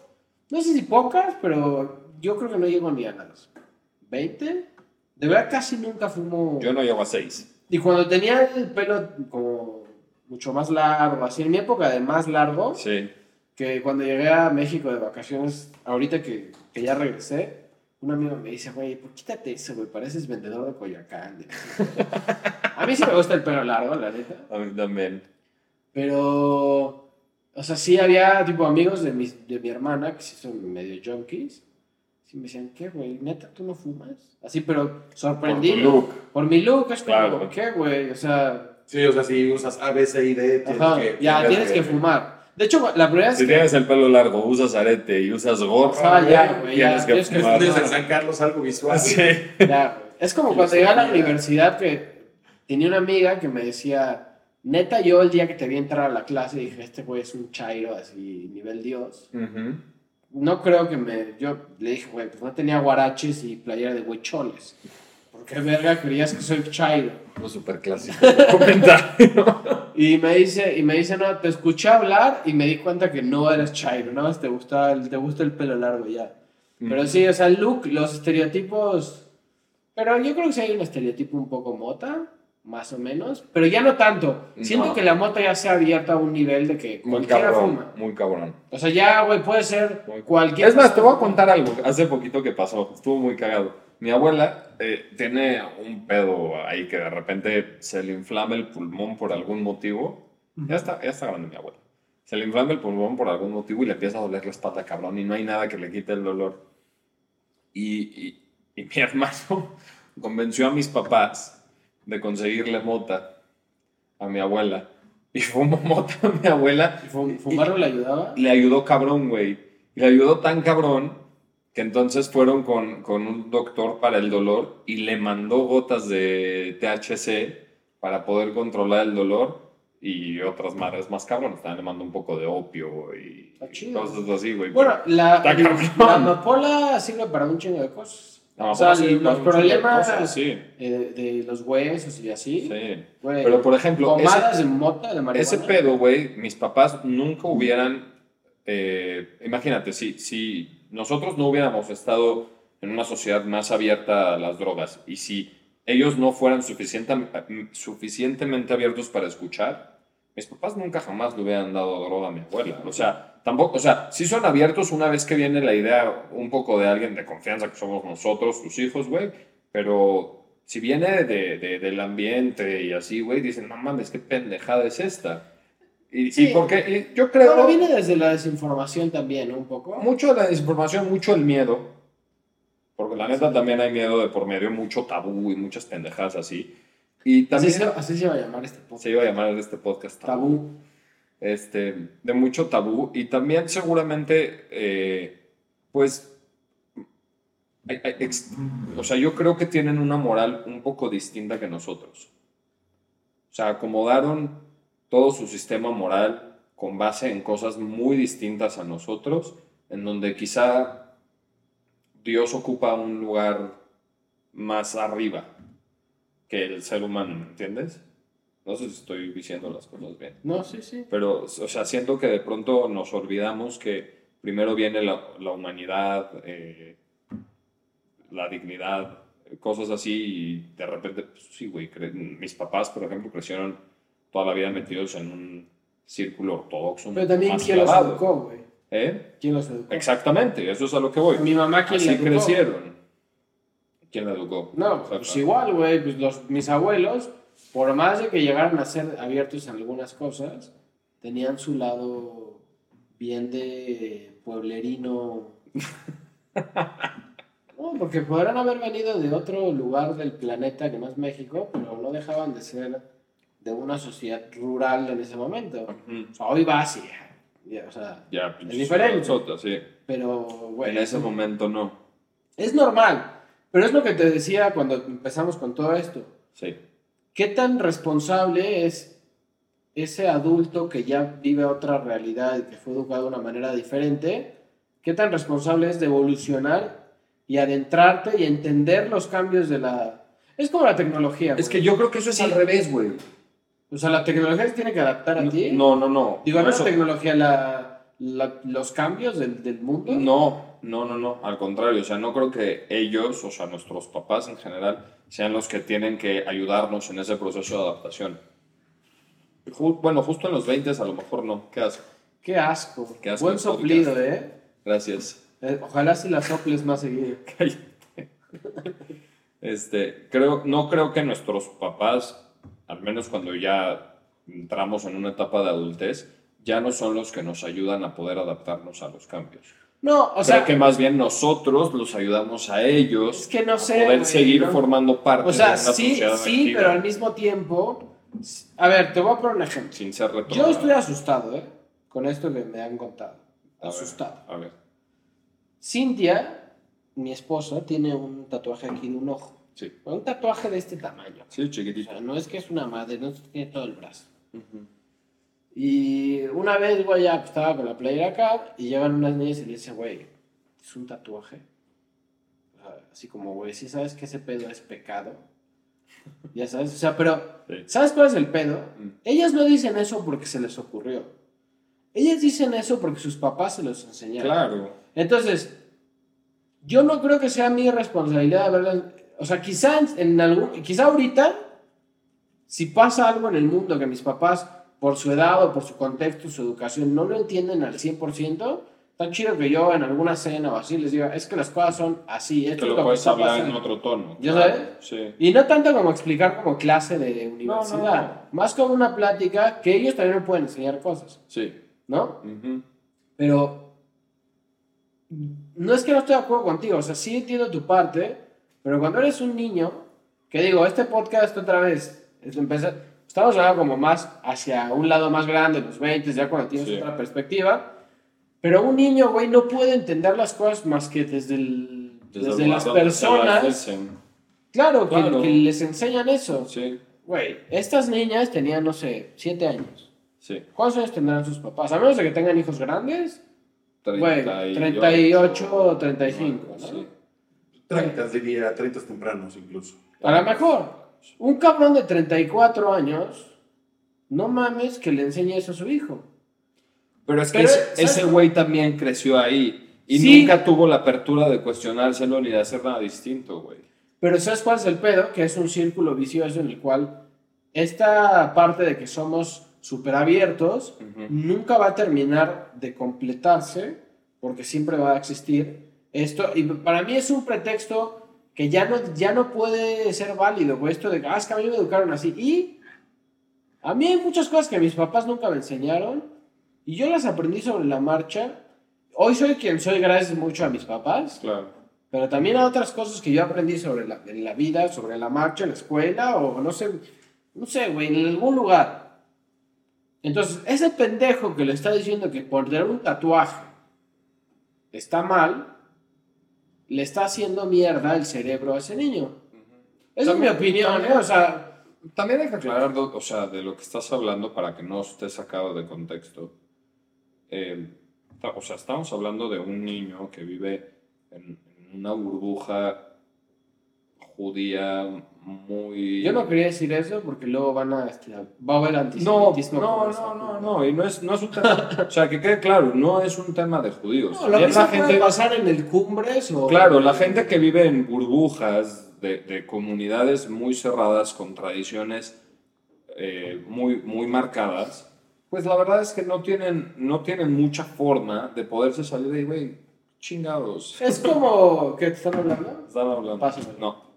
no sé si pocas, pero yo creo que no llego ni a las 20. De verdad casi nunca fumo. Yo no llevo a seis. Y cuando tenía el pelo como mucho más largo, así en mi época de más largo, Sí. que cuando llegué a México de vacaciones, ahorita que, que ya regresé, un amigo me dice, güey, pues quítate eso, güey, pareces vendedor de Coyoacán. a mí sí me gusta el pelo largo, la neta. A mí también. Pero, o sea, sí había tipo amigos de mi, de mi hermana que sí son medio junkies. Sí, me decían, ¿qué, güey? ¿Neta tú no fumas? Así, pero Por tu sorprendido. look. Por mi look, es como, Claro. ¿qué, güey? O sea, Sí, o sea, si usas A, B, C y D, tienes ajá, que... ya, tienes que fumar. De hecho, la primera vez Si que... tienes el pelo largo, usas arete y usas gorra, Ah, ya, güey, ya, tienes que tienes que fumar. Estudios en San Carlos, algo visual. Sí. Ya, güey. Es como cuando llegué a la universidad que tenía una amiga que me decía, neta, yo el día que te vi entrar a la clase dije, este güey es un chairo así, nivel Dios. Ujú. No creo que me... Yo le dije, güey, pues no tenía guaraches y playera de huicholes. ¿Por qué verga creías que soy chairo? Un súper clásico comentario. Y me dice, y me dice, no, te escuché hablar y me di cuenta que no eres chairo, nada más te gusta el, te gusta el pelo largo ya. Pero sí, o sea, el look, los estereotipos. Pero yo creo que sí hay un estereotipo un poco mota, más o menos. Pero ya no tanto. Siento No. que la mota ya se ha abierto a un nivel de que Muy cualquiera cabrón, fuma. muy cabrón. O sea, ya, güey, puede ser Muy- cualquier. Es más, te voy a contar algo. Hace poquito que pasó. Estuvo muy cagado. Mi abuela eh, tiene un pedo ahí que de repente se le inflama el pulmón por algún motivo. Ya está, ya está grande mi abuela. Se le inflama el pulmón por algún motivo y le empieza a doler la espalda, cabrón. Y no hay nada que le quite el dolor. Y, y- y mi hermano convenció a mis papás de conseguirle mota a mi abuela. Y fumó mota a mi abuela ¿Y fu- ¿Fumarlo le ayudaba? le ayudó cabrón, güey. Y le ayudó tan cabrón que entonces fueron con, con un doctor para el dolor y le mandó gotas de THC para poder controlar el dolor y otras madres más cabrones. También le mandó un poco de opio y Está chido. cosas así, güey. Bueno, la, cabrón. la amapola sirve para un chingo de cosas. No, o sea, sí, los muchas problemas cosas, sí, eh, de los huesos y así. sí. güey, Pero, por ejemplo, ese- de mota, de marihuana. Ese pedo, güey, mis papás nunca hubieran. eh, imagínate, si, si nosotros no hubiéramos estado en una sociedad más abierta a las drogas y si ellos no fueran suficiente- suficientemente abiertos para escuchar, mis papás nunca jamás le hubieran dado droga a mi abuela. O sea, tampoco, o sea, sí son abiertos una vez que viene la idea un poco de alguien de confianza que somos nosotros, sus hijos, güey, pero si viene de, de- del ambiente y así, güey, dicen, no mames, qué pendejada es esta. Y, Sí. y porque y yo creo Pero viene desde la desinformación también, ¿no? Un poco. mucho de la desinformación, mucho el miedo, porque la neta también hay miedo de por medio, mucho tabú y muchas pendejadas así. Y Así también se, así se va a llamar este podcast. se iba a llamar este podcast Tabú. este, de mucho tabú y también seguramente, eh, pues, o sea, yo creo que tienen una moral un poco distinta que nosotros. O sea, acomodaron todo su sistema moral con base en cosas muy distintas a nosotros, en donde quizá Dios ocupa un lugar más arriba que el ser humano, ¿me entiendes? No sé si estoy diciendo las cosas bien. No, sí, sí. Pero, o sea, siento que de pronto nos olvidamos que primero viene la, la humanidad, eh, la dignidad, cosas así, y de repente, pues, sí, güey, mis papás, por ejemplo, crecieron toda la vida metidos en un círculo ortodoxo. Pero también, ¿quién los educó, güey? ¿Eh? ¿Quién los educó? Exactamente, eso es a lo que voy. Mi mamá, ¿quién Así educó? crecieron. ¿Quién la educó? No, Exacto. pues igual, güey. Pues los, mis abuelos, por más de que llegaran a ser abiertos en algunas cosas, tenían su lado bien de pueblerino. No, porque podrán haber venido de otro lugar del planeta que no es México, pero no dejaban de ser de una sociedad rural en ese momento. O sea, hoy va así. ya, O sea, Ya, pinches diferente. sí. pero, güey. En ese momento no. Es normal. Pero es lo que te decía cuando empezamos con todo esto. Sí. ¿Qué tan responsable es ese adulto que ya vive otra realidad y que fue educado de una manera diferente? ¿Qué tan responsable es de evolucionar y adentrarte y entender los cambios de la... Es como la tecnología. Es güey. que yo creo que eso es Sí. al revés, güey. O sea, la tecnología se tiene que adaptar a ti. No, no, no. Digo, no, eso- la tecnología, la, la- los cambios del, del mundo. No, no, no, no. Al contrario, o sea, no creo que ellos, o sea, nuestros papás en general, sean los que tienen que ayudarnos en ese proceso de adaptación. Bueno, justo en los 20 a lo mejor no. ¿Qué haces? Qué asco. Qué asco Buen soplido. ¿eh? Gracias. Eh, Ojalá si la soples más seguido. Este, creo, no creo que nuestros papás, al menos cuando ya entramos en una etapa de adultez, ya no son los que nos ayudan a poder adaptarnos a los cambios. No, o O sea, que más bien nosotros los ayudamos a ellos es que no a sé. poder seguir ¿no? formando parte O sea, de una sí, sociedad sí, activa, pero al mismo tiempo. A ver, te voy a poner un ejemplo. sin ser Yo estoy asustado, ¿eh? Con esto que me han contado. A ver, Asustado. A ver, Cintia, mi esposa, tiene un tatuaje aquí de un ojo. sí. Un tatuaje de este tamaño. Sí, O chiquitito. sea, no es que es una madre, no es que tiene todo el brazo. Ujú. Y una vez, güey, ya estaba con la playera acá y llegan unas niñas y le dicen, güey, es un tatuaje. O sea, así como, güey, si sabes que ese pedo es pecado. Ya sabes, o sea, pero, Sí. ¿sabes cuál es el pedo? Mm. Ellas no dicen eso porque se les ocurrió. Ellas dicen eso porque sus papás se los enseñaron. Claro. Entonces, yo no creo que sea mi responsabilidad verlas. O sea, quizá en, en algún. Quizá ahorita, si pasa algo en el mundo que mis papás, por su edad o por su contexto, su educación, no lo entienden al 100%, está chido que yo en alguna cena o así les diga, es que las cosas son así, esto Que es lo lo que puedes está hablar en pasando". otro tono. ¿Ya claro, sabes? Sí. Y no tanto como explicar como clase de universidad, no. más como una plática que ellos también me pueden enseñar cosas, Sí. ¿no? Ujú. Pero no es que no estoy de acuerdo contigo, o sea, sí entiendo tu parte, pero cuando eres un niño, que digo, este podcast otra vez, es empezar, estamos hablando como más hacia un lado más grande, los 20, ya cuando tienes Sí. otra perspectiva, pero un niño, güey, no puede entender las cosas más que desde, el- desde, el las personas, dicen. claro, que, Claro. que les enseñan eso. Sí, Güey, estas niñas tenían, no sé, 7 años. sí. ¿Cuántos años tendrán sus papás? A menos de que tengan hijos grandes, Güey, 38 o 35, ¿no? Sí. 30 diría, 30 tempranos incluso. A lo mejor, un cabrón de 34 años, no mames que le enseñe eso a su hijo. Pero es que Pero, ese- ¿sabes ese güey también creció ahí y Sí. nunca tuvo la apertura de cuestionárselo ni de hacer nada distinto, güey. Pero ¿sabes cuál es el pedo? Que es un círculo vicioso en el cual esta parte de que somos súper abiertos nunca va a terminar de completarse porque siempre va a existir esto. Y para mí es un pretexto que ya no, ya no puede ser válido. güey, Esto de, ah, es que a mí me educaron así. Y a mí hay muchas cosas que mis papás nunca me enseñaron y yo las aprendí sobre la marcha. Hoy soy quien soy gracias mucho a mis papás. Claro. Pero también hay otras cosas que yo aprendí sobre la, en la vida, sobre la marcha, en la escuela, o no sé, no sé, güey, en algún lugar. Entonces, ese pendejo que le está diciendo que por tener un tatuaje está mal, le está haciendo mierda el cerebro a ese niño. Esa es mi opinión, también- ¿eh? O sea, También hay que aclarar, o sea, de lo que estás hablando para que no esté sacado de contexto. Eh, o sea, estamos hablando de un niño que vive en, en una burbuja judía muy... yo no quería decir eso porque luego van a, este, va a haber No, antisemitismo. no, no, no, culpa. no, y no es, no es un tema, o sea, que quede claro, no es un tema de judíos. No, lo mismo la gente, pasar en el Cumbres o... claro, la gente que vive en burbujas de, de comunidades muy cerradas con tradiciones eh, muy, muy marcadas, pues la verdad es que no tienen, no tienen mucha forma de poderse salir de ahí, güey, chingados. Es como... ¿Qué te están hablando? Están hablando. Pásamelo. No.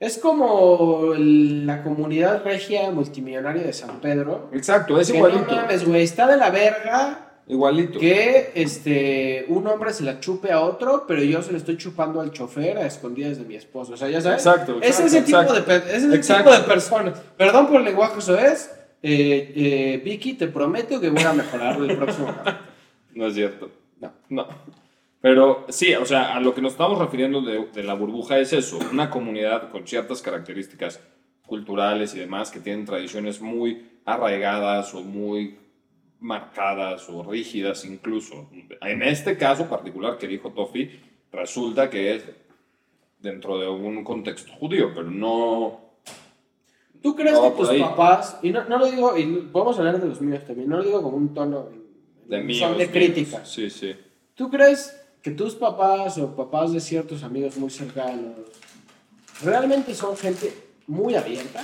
Es como la comunidad regia multimillonaria de San Pedro. Exacto, es que igualito. no mames, güey, está de la verga Igualito. que este, un hombre se la chupe a otro, pero yo se le estoy chupando al chofer a escondidas de mi esposo. O sea, ya sabes. Exacto, es exacto, ese, tipo de, es ese Exacto. tipo de personas. Perdón por el lenguaje, eso es. Eh, eh, Vicky, te prometo que voy a mejorar el próximo. No es cierto. No. No. Pero sí, o sea, a lo que nos estamos refiriendo de, de la burbuja es eso, una comunidad con ciertas características culturales y demás que tienen tradiciones muy arraigadas o muy marcadas o rígidas incluso. En este caso particular que dijo Tofi, resulta que es dentro de un contexto judío, pero no... ¿Tú crees No, que tus ahí. papás, y no, no lo digo, y podemos hablar de los míos también, no lo digo como un tono De míos, de crítica. Sí, sí. ¿Tú crees que tus papás o papás de ciertos amigos muy cercanos realmente son gente muy abierta?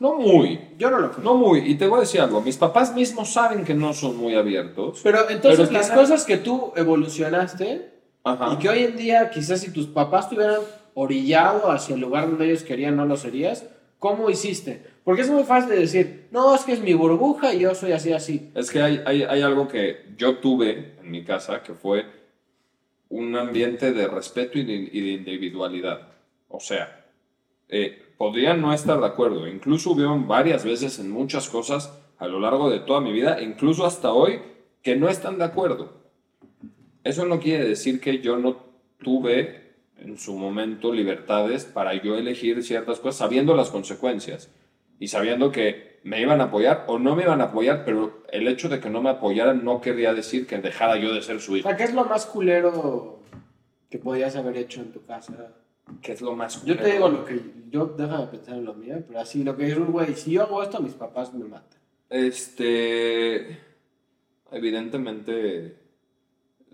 No muy, Yo no lo creo. no muy. Y te voy a decir algo, mis papás mismos saben que no son muy abiertos. Pero entonces Pero las cosas que tú evolucionaste Ajá. y que hoy en día quizás si tus papás te hubieran orillado hacia el lugar donde ellos querían no lo serías, ¿cómo hiciste? Porque es muy fácil de decir, no, es que es mi burbuja y yo soy así, así. Es que hay, hay, hay algo que yo tuve en mi casa que fue un ambiente de respeto y de, individualidad. O sea, eh, podrían no estar de acuerdo. Incluso hubieron varias veces en muchas cosas a lo largo de toda mi vida, incluso hasta hoy, que no están de acuerdo. Eso no quiere decir que yo no tuve en su momento libertades para yo elegir ciertas cosas sabiendo las consecuencias y sabiendo que me iban a apoyar o no me iban a apoyar, pero el hecho de que no me apoyaran no querría decir que dejara yo de ser su O hijo. sea, ¿qué es lo más culero que podías haber hecho en tu casa? ¿Qué es lo más Yo te culero? digo lo que yo, déjame pensar en lo mío, pero así, lo que es un güey, si yo hago esto, mis papás me matan. Este. Evidentemente.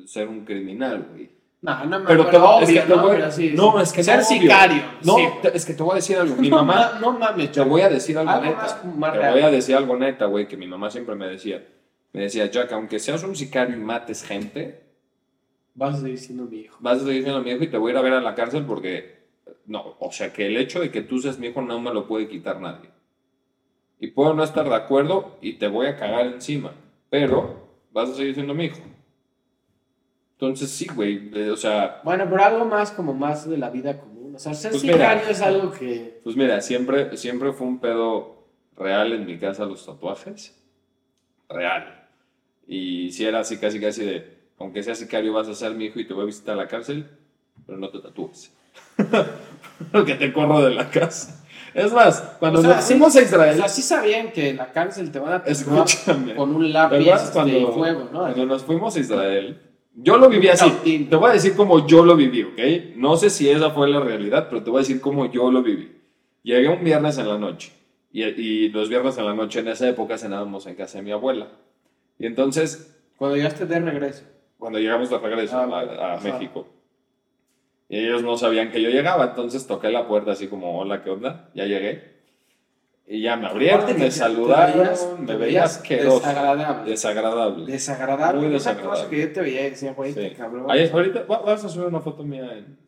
Ser un criminal, güey. No, no me Pero te voy, es obvio, que te ¿no? voy- Pero así, no, sí. es que Ser no, sicario. No, sí. te- es que te voy a decir algo. Mi No, mamá. ma- no mames, Te voy a decir algo, neta. te real. voy a decir algo neta, güey, que mi mamá siempre me decía. Me decía, Jack, aunque seas un sicario y mates gente, Vas a seguir siendo mi hijo. vas a seguir siendo mi hijo y te voy a ir a ver a la cárcel porque. No, o sea, que el hecho de que tú seas mi hijo no me lo puede quitar nadie. Y puedo no estar de acuerdo y te voy a cagar encima, pero vas a seguir siendo mi hijo. Entonces, sí, güey, eh, o sea, Bueno, pero algo más como más de la vida común. O sea, ser Pues mira. sicario es algo que... Pues mira, siempre, siempre fue un pedo real en mi casa los tatuajes. Real. Y si era así, casi, casi de, aunque sea sicario, vas a ser mi hijo y te voy a visitar a la cárcel, pero no te tatúes. Porque te corro de la casa. Es más, cuando O sea, nos sí- a O Israel, sea, sí sabían que en la cárcel te van a tatuar con un ¿Te lápiz acuerdas este, fuego, ¿no? cuando nos fuimos a Israel? Yo lo viví así. Te voy a decir cómo yo lo viví, ¿ok? No sé si esa fue la realidad, pero te voy a decir cómo yo lo viví. Llegué un viernes en la noche. Y, y los viernes en la noche en esa época cenábamos en casa de mi abuela. Y entonces, Cuando llegaste de regreso. cuando llegamos de regreso Ah, a, a. México, y ellos no sabían que yo llegaba, entonces toqué la puerta así como, hola, ¿qué onda? Ya llegué. Y ya me abrieron, que me saludaron, veías- me veías asqueroso. Desagradable. Desagradable. Desagradable. Muy desagradable. cosa que yo te veía y decía, güey, Sí. cabrón. Ahí, ahorita va- vas a subir una foto mía en,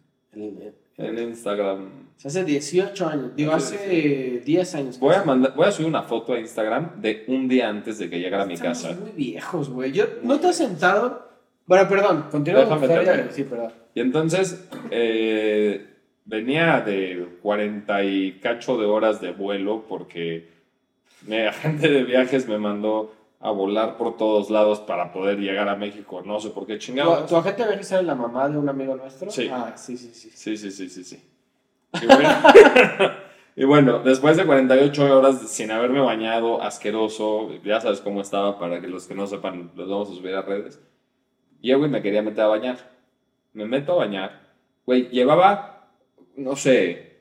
en Instagram. o sea, hace 18 años. Digo, Hace hace 10 años. Voy a, mandar, voy a subir una foto a Instagram de un día antes de que llegara a mi casa. muy viejos, güey. Yo, ¿No te has sentado? Bueno, perdón, continúa. Sí, perdón. Y entonces eh, venía de 40 y cacho de horas de vuelo porque mi agente de viajes me mandó a volar por todos lados para poder llegar a México. No sé por qué ¿Tu, chingados. tu agente de viajes era la mamá de un amigo nuestro? Sí. Ah, sí, sí, sí. Sí, sí, sí, sí, sí. Y bueno, y bueno, después de 48 horas sin haberme bañado, asqueroso, ya sabes cómo estaba, para que los que no sepan, los vamos a subir a redes. Llego y me quería meter a bañar. Me meto a bañar. Güey, llevaba, no sé,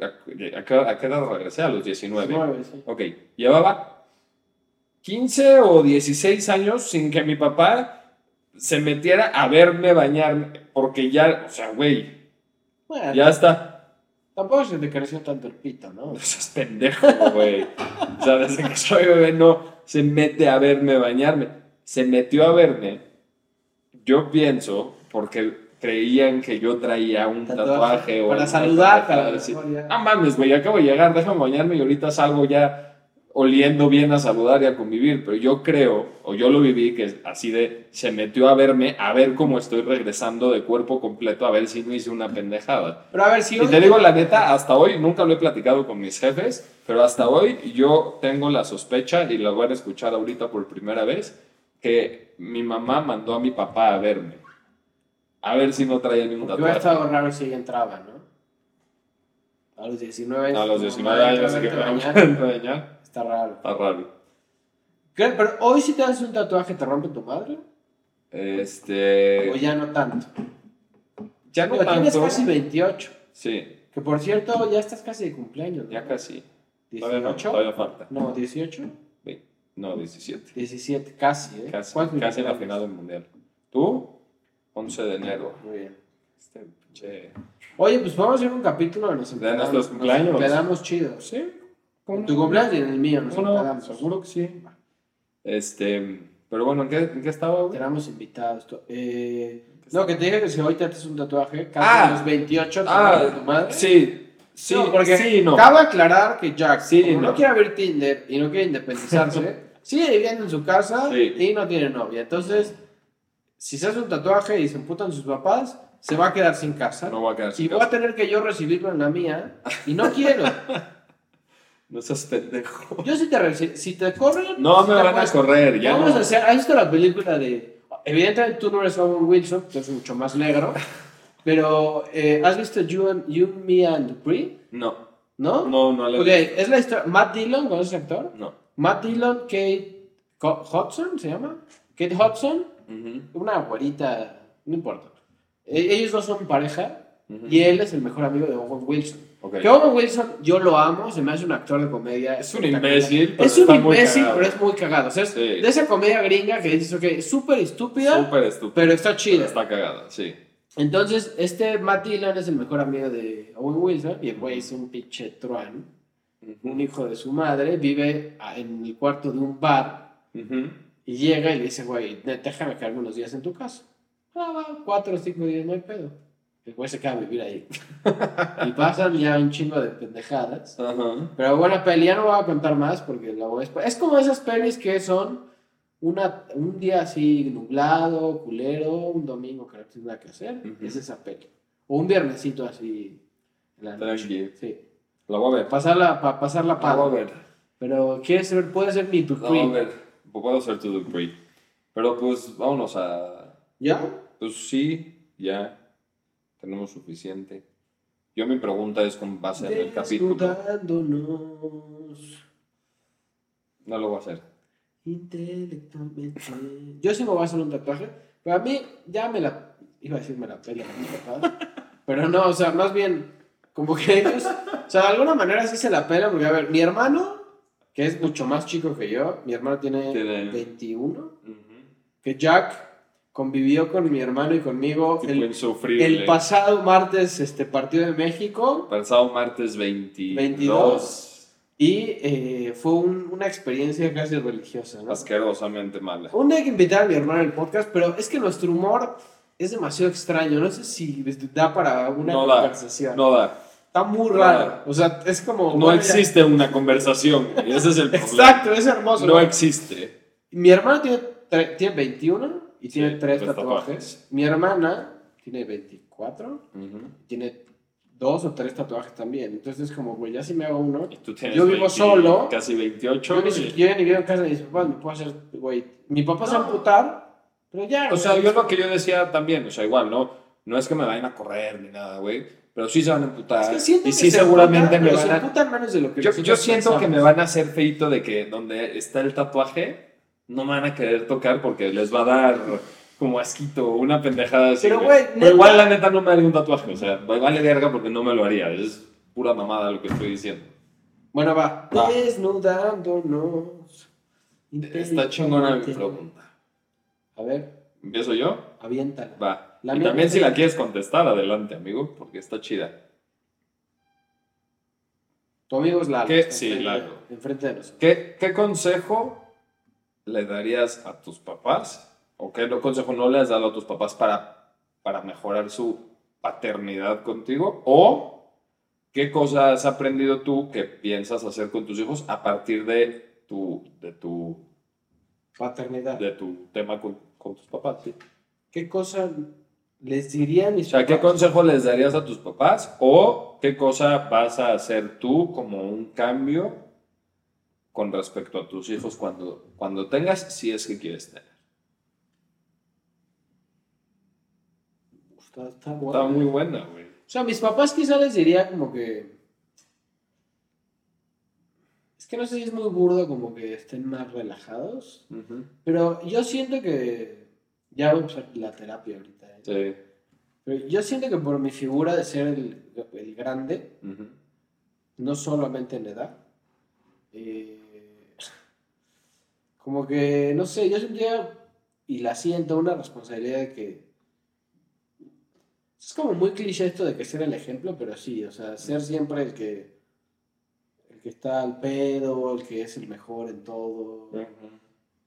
¿a, a qué, a qué edad regresé? A los 19. Nueve, sí. Ok, llevaba 15 o 16 años sin que mi papá se metiera a verme bañarme, porque ya, o sea, güey, Bueno, ya está. tampoco se te creció tanto el pito, ¿no? No seas pendejo, güey. O sea, desde que soy bebé no se mete a verme bañarme. Se metió a verme, yo pienso, porque creían que yo traía un Tatuaje. tatuaje, o Para saludar, para ya. Ah, mames, güey, acabo de llegar, déjame bañarme y ahorita salgo ya oliendo bien a saludar y a convivir. Pero yo creo, o yo lo viví, que así de se metió a verme, a ver cómo estoy regresando de cuerpo completo, a ver si no hice una pendejada. Pero a ver, si Y te digo la neta, hasta hoy, nunca lo he platicado con mis jefes, pero hasta hoy yo tengo la sospecha, y la voy a escuchar ahorita por primera vez, que mi mamá mandó a mi papá a verme. A ver si no traía ningún Yo hubiera tatuaje. estado raro si entraba, ¿no? A los 19 años. A los tu 19 mamá años que me bañar. Está raro. Está raro. ¿Qué? Pero hoy si te haces un tatuaje, ¿te rompe tu madre? Este. O ya no tanto. Ya no Digo, tienes tanto. casi 28. Sí, Que por cierto, ya estás casi de cumpleaños. ¿no? ya casi. Todavía no, 18. todavía falta. No, 18. Ve- No, 17. 17, casi, ¿eh? Casi, ¿Cuántos casi en la final del mundial. ¿Tú? 11 de enero. Muy bien. Este pinche. Oye, pues vamos a hacer un capítulo de, nos De nuestros cumpleaños. Nos empedamos chidos. Sí. En tu cumpleaños y en el mío nos empedamos. Seguro que sí. Este, pero bueno, ¿en qué, en qué estaba, güey? Tenemos invitados. Eh, no, que te dije que si hoy te haces un tatuaje, casi Ah. a los 28 te Ah, rompe tu madre. sí, sí, No, porque sí, no. cabe aclarar que Jack, Sí, como no. no. quiere abrir Tinder y no quiere independizarse, sigue viviendo en su casa Sí. y no tiene novia. Entonces, si se hace un tatuaje y se emputan sus papás, se va a quedar sin casa. No va a quedar sin y voy a tener que yo recibirlo en la mía. Y no quiero. No seas pendejo. Yo si te, si te corren... No si me van a correr, ya Vamos no. a hacer... ¿Has visto la película de... Evidentemente tú no eres Owen Wilson, tú eres mucho más negro. Pero, eh, ¿has visto You, and- you, Me and Dupree? No, ¿No? no, no le Ok, es la historia... Matt Dillon, ¿conoces ese actor? No. Matt Dillon, Kate Hudson, ¿se llama? Kate Hudson, Una güerita, no importa. E- ellos dos son pareja y él es el mejor amigo de Owen Wilson. Ok. Que Owen Wilson, yo lo amo, se me hace un actor de comedia. Es un imbécil, pero Es un imbécil, pero es muy cagado. O sea, es Sí. de esa comedia gringa que dices, ok, súper estúpida, Súper pero está chida. Está cagada, sí. Entonces, este Matt Dillon es el mejor amigo de Owen Wilson y el güey es un pinche truán, un hijo de su madre, vive en el cuarto de un bar Ujú. Y llega y le dice, güey, déjame quedarme unos días en tu casa. Ah, va, cuatro o cinco días, no hay pedo. El güey se queda a vivir ahí. y pasan ya un chingo de pendejadas. Pero buena peli, ya no voy a contar más porque la voy a Es como esas pelis que son una, un día así nublado, culero, un domingo que no tienes nada que hacer. Es esa peli. O un viernesito así en la noche. Tranqui. Sí. La voy a ver. Pasarla, para pasarla La voy a ver. Pero quieres ser, puede ser mi La voy a ver. Puedo hacer tu Dupree. Pero pues vámonos a. ¿Ya? Pues sí, ya. Tenemos suficiente. Yo mi pregunta es con base en el capítulo. No lo voy a hacer. intelectualmente. Yo sí me voy a hacer un tatuaje, pero a mí ya me la. Iba a decir me la pela. Pero no, o sea, más bien, como que ellos. O sea, de alguna manera sí se la pela, porque a ver, mi hermano, que es mucho más chico que yo, mi hermano tiene Tiene- 21, Ujú. que Jack convivió con mi hermano y conmigo Tipo el, el pasado martes, este partido de México. Pasado martes 22. 22. Y eh, fue un- una experiencia casi religiosa, ¿no? Asquerosamente mala. Un día que invitar a mi hermano al podcast, pero es que nuestro humor es demasiado extraño. No sé si da para una No da. conversación. No da. Está muy No raro. da. O sea, es como. No bueno, ya- existe una conversación. güey. Ese es el problema. Exacto, es hermoso. No ¿no? existe. Mi hermano tiene, tiene 21 y Sí, tiene tres tres tatuajes. tatuajes. Mi hermana tiene 24, Ujú. tiene dos o tres tatuajes también. Entonces, es como, güey, ya si me hago uno. Y tú tienes Yo vivo 20, solo. Casi 28. Yo ni, y- yo ni vivo en casa de mis papás, me puedo hacer, güey. Mi papá se va a amputar, pero ya. O sea, yo lo que yo decía también, o sea, igual, ¿no? No es que me vayan a correr ni nada, güey. Pero sí se van a emputar. Es que siento y que sí se seguramente emputan, me van se a... emputan menos de lo que Yo, yo siento que pensamos. me van a hacer feito de que donde está el tatuaje no me van a querer tocar porque les va a dar como asquito, una pendejada así. Pero, güey, Pero igual la neta no me haría un tatuaje, o sea, vale verga porque no me lo haría. Es pura mamada lo que estoy diciendo. Bueno, va. Va. Desnudándonos. Está chingona mi pregunta. A ver, ¿Empiezo yo? aviéntala. Va. La y también si la quieres contestar, adelante, amigo, porque está chida. Tu amigo es Lalo. ¿Qué? Sí, Lalo. Enfrente de nosotros. ¿Qué, ¿Qué consejo le darías a tus papás? ¿O qué consejo no le has dado a tus papás para, para mejorar su paternidad contigo? ¿O qué cosa has aprendido tú que piensas hacer con tus hijos a partir de tu, de tu, Paternidad. de tu tema con, con tus papás? sí? ¿Qué cosa les diría a mis O sea, ¿qué papás? consejo les darías a tus papás? ¿O qué cosa vas a hacer tú como un cambio con respecto a tus hijos cuando, cuando tengas, si es que quieres tener? Está, está bueno. Está muy buena, güey. O sea, a mis papás quizá les diría como que... Es que no sé si es muy burdo como que estén más relajados. Pero yo siento que... Ya voy a empezar la terapia ahorita. Sí. Pero yo siento que por mi figura de ser el, el grande, no solamente en edad, eh, como que, no sé, yo sentía y la siento una responsabilidad de que... Es como muy cliché esto de que ser el ejemplo, pero sí, o sea, ser siempre el que, el que está al pedo, el que es el mejor en todo,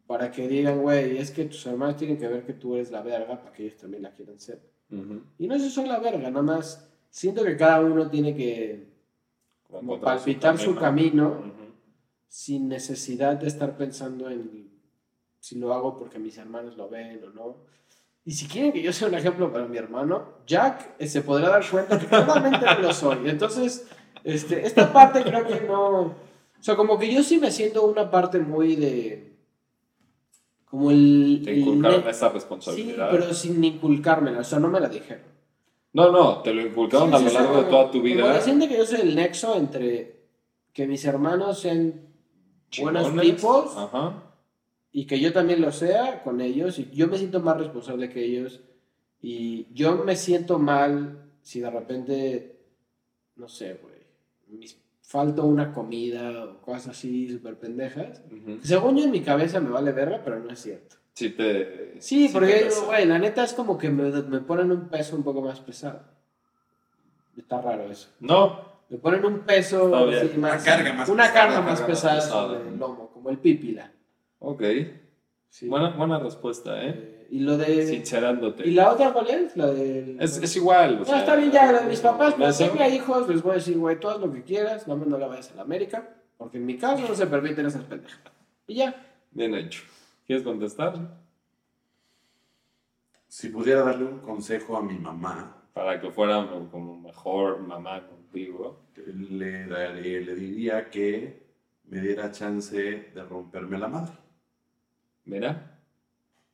para que digan, güey, es que tus hermanos tienen que ver que tú eres la verga para que ellos también la quieran ser. Ujú. Y no es eso la verga, nada más siento que cada uno tiene que como palpitar su camino Ujú. sin necesidad de estar pensando en si lo hago porque mis hermanos lo ven o no. Y si quieren que yo sea un ejemplo para mi hermano, Jack eh, se podrá dar cuenta que claramente no lo soy. Entonces, este, esta parte creo que no. O sea, como que yo sí me siento una parte muy de. Como el. Te el inculcaron ne- esa Sí, responsabilidad. pero sin inculcármela, o sea, no me la dijeron. No, no, te lo inculcaron Sí, a sí, lo sí, largo de toda tu vida. que siento que yo soy el nexo entre que mis hermanos sean buenos tipos Ajá. y que yo también lo sea con ellos y yo me siento más responsable que ellos y yo me siento mal si de repente no sé güey mis- falto una comida o cosas así súper pendejas según yo en mi cabeza me vale verga pero no es cierto Sí, te. sí, porque güey la neta es como que me, me ponen un peso un poco más pesado está raro eso No, me ponen un peso así más- Una carga más una pesada, carga una más carga más pesada pesada. sobre el lomo como el pípila ok. Sí. Buena, buena respuesta, ¿eh? Eh, y lo de Sincerándote. ¿Y la otra cuál es? La del... Es, es igual. o No, sea, está bien ya, la de mis papás, eso- tenga hijos, les voy a decir, güey, todo lo que quieras, no, no la vayas a la América, porque en mi caso no se permiten esas pendejas. Y ya. Bien hecho. ¿Quieres contestar? Si pudiera darle un consejo a mi mamá, Para que fuera como mejor mamá contigo. le, daré- le diría que me diera chance de romperme la madre. Mira.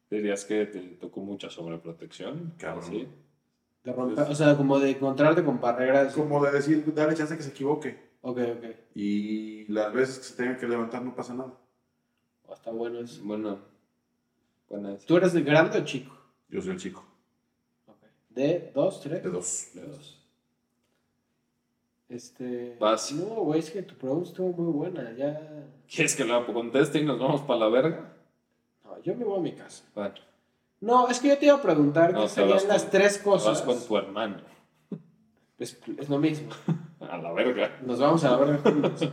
Dirías que te tocó mucha sobreprotección. Cabrón. ¿sí? De romper, o sea, como de encontrarte con barreras. Como de decir, darle chance que se equivoque. Ok, ok. Y las veces que se tenga que levantar no pasa nada. Oh, está bueno eso. Bueno. Buena esa. ¿Tú eres de grande o chico? Yo soy el chico. Ok. ¿De dos, tres? De dos. De dos. Este... Vas. No, güey, es que tu pregunta estuvo muy buena, ya... ¿Quieres que la conteste y nos vamos para la verga? Yo me voy a mi casa. Bueno, No, es que yo te iba a preguntar No, qué serían las con- tres vas cosas. con tu hermano. Es, es lo mismo. A la verga. Nos vamos a la verga juntos.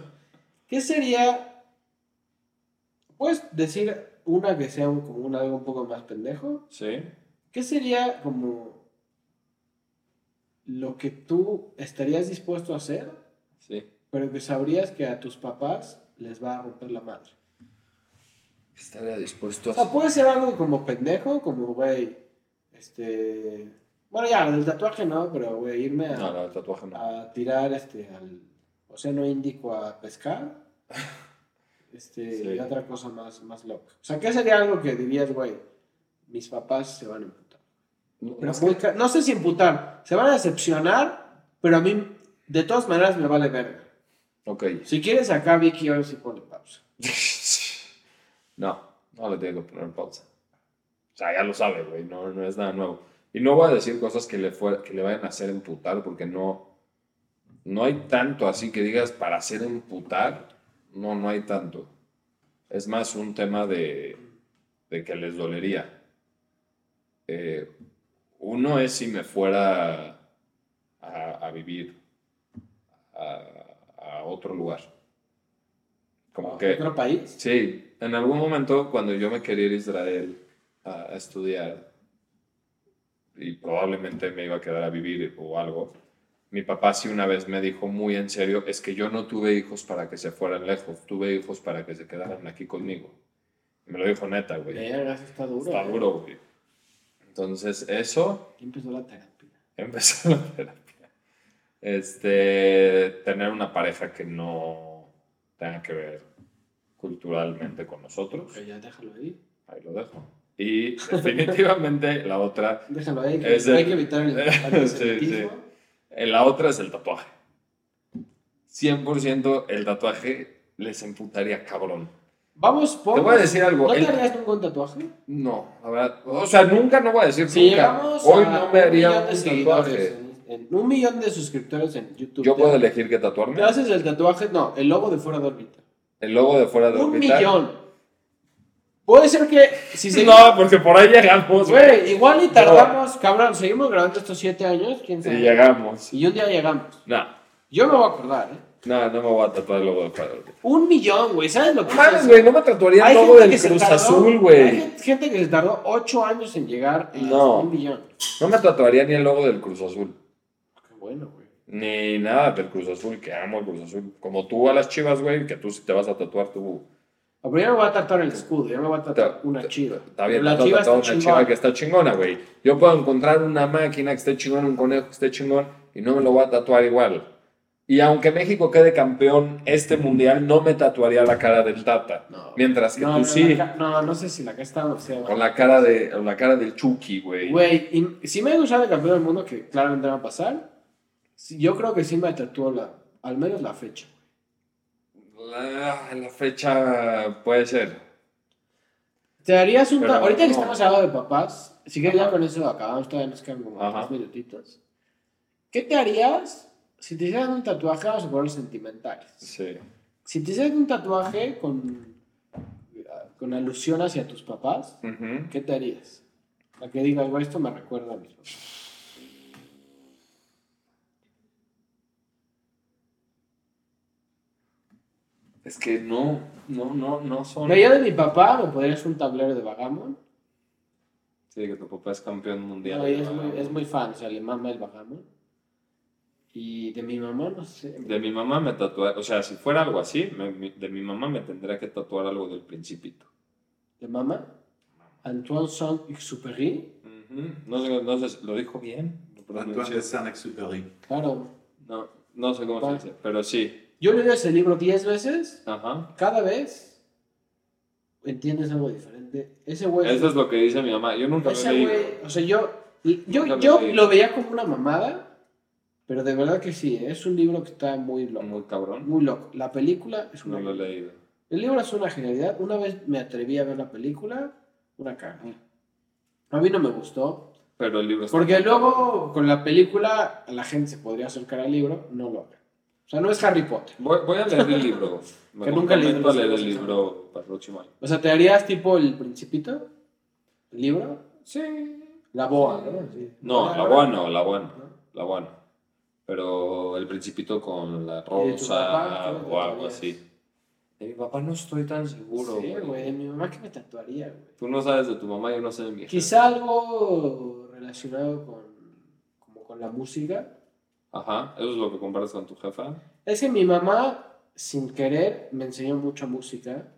¿Qué sería? ¿Puedes decir una que sea un- como un algo un poco más pendejo? ¿Sí? ¿Qué sería como lo que tú estarías dispuesto a hacer, Sí. pero que sabrías que a tus papás les va a romper la madre? Estaría dispuesto O sea, puede ser algo como pendejo, como, güey, este... Bueno, ya, del tatuaje no, pero, güey, irme a... No, no, el tatuaje no. a tirar este, al Océano Índico a pescar. Este, Sí. y otra cosa más, más loca. O sea, ¿qué sería algo que dirías, güey? Mis papás se van a imputar. No, Pero es muy que- ca- no sé si imputar, se van a decepcionar, pero a mí, de todas maneras, me vale verga. Ok. Si quieres acá, Vicky, ahora sí pone pausa. No, no le tengo que poner pausa. O sea, ya lo sabe, güey, no, no es nada nuevo. Y no voy a decir cosas que le, fue- que le vayan a hacer emputar, porque no, no hay tanto así que digas para hacer emputar, no, no hay tanto. Es más un tema de, de que les dolería. Eh, uno es si me fuera a, a vivir a, a otro lugar. Como que... ¿Otro país? Sí, en algún momento cuando yo me quería ir a Israel a, a estudiar y probablemente me iba a quedar a vivir o algo, mi papá sí una vez me dijo muy en serio, es que yo no tuve hijos para que se fueran lejos, tuve hijos para que se quedaran aquí conmigo. Me lo dijo neta, güey. Está duro. Está ¿eh? duro, güey. Entonces, eso empezó la terapia. empezó la terapia. Este, tener una pareja que no tenga que ver culturalmente con nosotros. Ok, ya déjalo ahí. Ahí lo dejo. Y definitivamente la otra, Déjalo ahí. que Es el- hay que evitar el Sí, antisemitismo. sí. eh, la otra es el tatuaje. 100% el tatuaje les emputaría cabrón. Vamos por. Te voy a decir algo. ¿No te el- harías nunca un tatuaje? No, la verdad. O sea, nunca no voy a decir Si nunca. Hoy no un me haría un seguidores, tatuaje. en, en un millón de suscriptores en YouTube. Yo puedo elegir qué tatuarme. Te haces el tatuaje, no, el logo de fuera de órbita. El logo de fuera de Un órbita. millón. Puede ser que si se. No, porque por ahí llegamos. Güey, igual y tardamos, cabrón, seguimos grabando estos siete años, quién Y sabe. llegamos. Y un día llegamos. No, Yo me voy a acordar, ¿eh? no, no me voy a tatuar el logo de fuera de órbita. Un millón, güey, ¿sabes lo que No mames, es? güey, no me tatuaría el logo del Cruz tardó- Azul, güey. gente- gente que se tardó ocho años en llegar a No. un millón. No me tatuaría ni el logo del Cruz Azul. Qué bueno, güey. Ni nada del Cruz Azul, que amo el Cruz Azul. Como tú a las chivas, güey, que tú sí te vas a tatuar tu, pero yo no me voy a tatuar el escudo, yo me voy a tatuar Ta- una chiva. Está bien, la chiva está una chingona. chiva que está chingona, güey. Yo puedo encontrar una máquina que esté chingón, un conejo que esté chingón, y no me lo voy a tatuar igual. Y aunque México quede campeón este mundial, no me tatuaría la cara del Tata. No. Mientras que No, tú no, sí, no, no sé si la que está sea, con la cara, de, o la cara del Chucky, güey. Güey, y si me gusta el campeón del mundo, que claramente va a pasar, sí, yo creo que sí me tatúo la, al menos la fecha. La, la fecha puede ser. ¿Te darías un Pero ta- Ahorita que estamos hablando de papás, si quieres ya con eso acabamos, todavía nos quedan como dos minutitos. ¿Qué te harías si te hicieran un tatuaje? Vamos a poner sentimentales. Sí. Si te hicieran un tatuaje con, con alusión hacia tus papás, Ujú. ¿qué te harías? A que digas, esto me recuerda a mis papás. Es que no, no, no, no son. No, yo de mi papá me podría hacer un tablero de Bagamon. Sí, que tu papá es campeón mundial. No, es, muy, es muy fan, o sea, le mama el Bagamon. Y de mi mamá, no sé. De mi mamá me tatuaría, o sea, si fuera algo así, me- de mi mamá me tendría que tatuar algo del Principito. ¿De mamá? Antoine Saint-Exupéry. Ujú. No sé, no sé, ¿lo dijo bien? ¿Lo Antoine de Saint-Exupéry. Claro. No, no sé cómo ¿Cuál? se dice, pero sí. Yo leí ese libro 10 veces. Ajá. Cada vez entiendes algo diferente. Ese güey. Eso es lo que dice mi mamá. Yo nunca lo he ese leído. güey. O sea, yo. Yo, Nunca lo yo leí. lo veía como una mamada. Pero de verdad que sí. Es un libro que está muy loco. Muy cabrón. Muy loco. La película es una. No lo he leído. El libro es una genialidad. Una vez me atreví a ver la película. Una caga. A mí no me gustó. Pero el libro está Porque luego con la película la gente se podría acercar al libro. No lo haga. O sea, no es Harry Potter. Voy, voy a leer el libro. Me Que nunca a los leer el libro para el próximo año. O sea, ¿te harías tipo el Principito? ¿El libro? Sí. La boa, ¿no? Sí. No, la boa no, la boa no. La boa no. Pero el principito con la ¿Y de tu rosa o algo así. De mi papá no estoy tan seguro. Sí, güey. De mi mamá que me tatuaría, güey. Tú no sabes de tu mamá, yo no sé de mi jefe. Quizá algo relacionado con, como con la música. Ajá, eso es lo que compartes con tu jefa. Es que mi mamá, sin querer, me enseñó mucha música.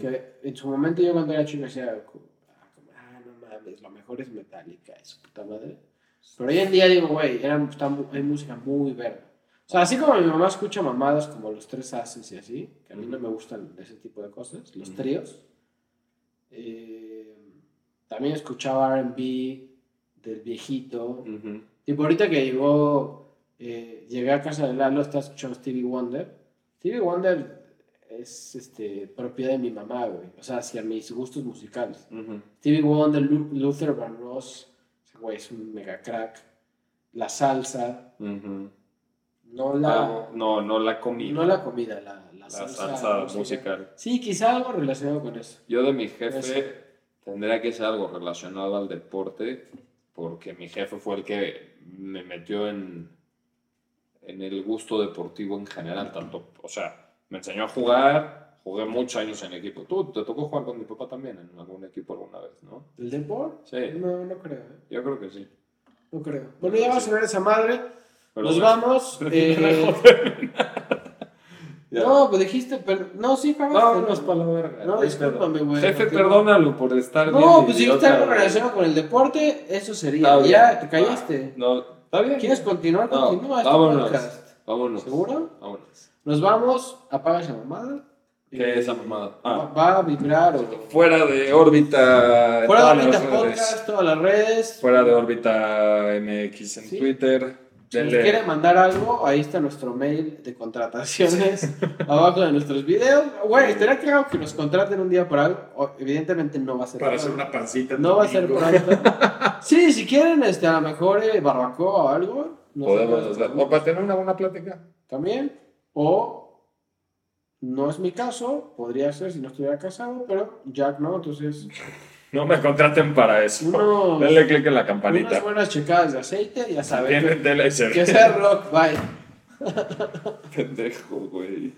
Que en su momento yo cuando era chico decía, ah, ah, no mames, lo mejor es Metallica, su puta madre. Pero hoy en día digo, güey, hay música muy verga. O sea, así como mi mamá escucha mamadas como los tres haces y así, que a mí no me gustan ese tipo de cosas, los tríos. eh, también escuchaba RB del viejito. Tipo, ahorita que llegó, eh, llegué a casa de Lalo, estaba escuchando Stevie Wonder. Stevie Wonder es este, propiedad de mi mamá, güey. O sea, hacia mis gustos musicales. Ujú. Stevie Wonder, Lu- Luther Vandross, ese güey es un mega crack. La salsa, no la, Algo- no, no la comida. no la comida, la, la La salsa, musical. Sí, quizá algo relacionado con eso. Yo de mi Eso. jefe tendría que ser algo relacionado al deporte, porque mi jefe fue el que me metió en, en el gusto deportivo en general, tanto, o sea, me enseñó a jugar, jugué muchos años en equipo. Tú te tocó jugar con mi papá también en algún equipo alguna vez, ¿no? ¿El deporte? Sí, No, no creo, eh. yo creo que sí. No creo. Bueno, ya vamos a ver esa madre. Pero Nos vamos. eh, no, pues dijiste, pero, no, sí, No, acabaste. no es para la verga. No, discúlpame, güey. Jefe, perdónalo por estar bien No, pues si dijiste algo relacionado con el deporte, eso sería. Bien. Ya, te callaste. No, está bien. ¿Quieres continuar? No, Continúa este vámonos. podcast. Vámonos. ¿Seguro? Vámonos. Nos vamos, apaga esa mamada. ¿Qué es esa mamada? va- Ah. Va a vibrar o... Fuera de órbita. Fuera de redes. podcast, todas las redes. Fuera de órbita MX en Sí. Twitter. Si nos Denle- quieren mandar algo, ahí está nuestro mail de contrataciones abajo de nuestros videos. Güey, estaría claro que nos contraten un día por algo. O- Evidentemente no va a ser Para hacer una pancita. No va a ser pronto. Sí, si quieren, este, a lo mejor eh, barbacoa o algo. Podemos hacer. O para tener una buena plática. También. O no es mi caso, podría ser si no estuviera casado, pero Jack no, entonces No me contraten para eso. Unos- Denle click en la unas campanita. buenas checadas de aceite, ya saben. Tienen tele Que sea rock, bye. Pendejo, güey.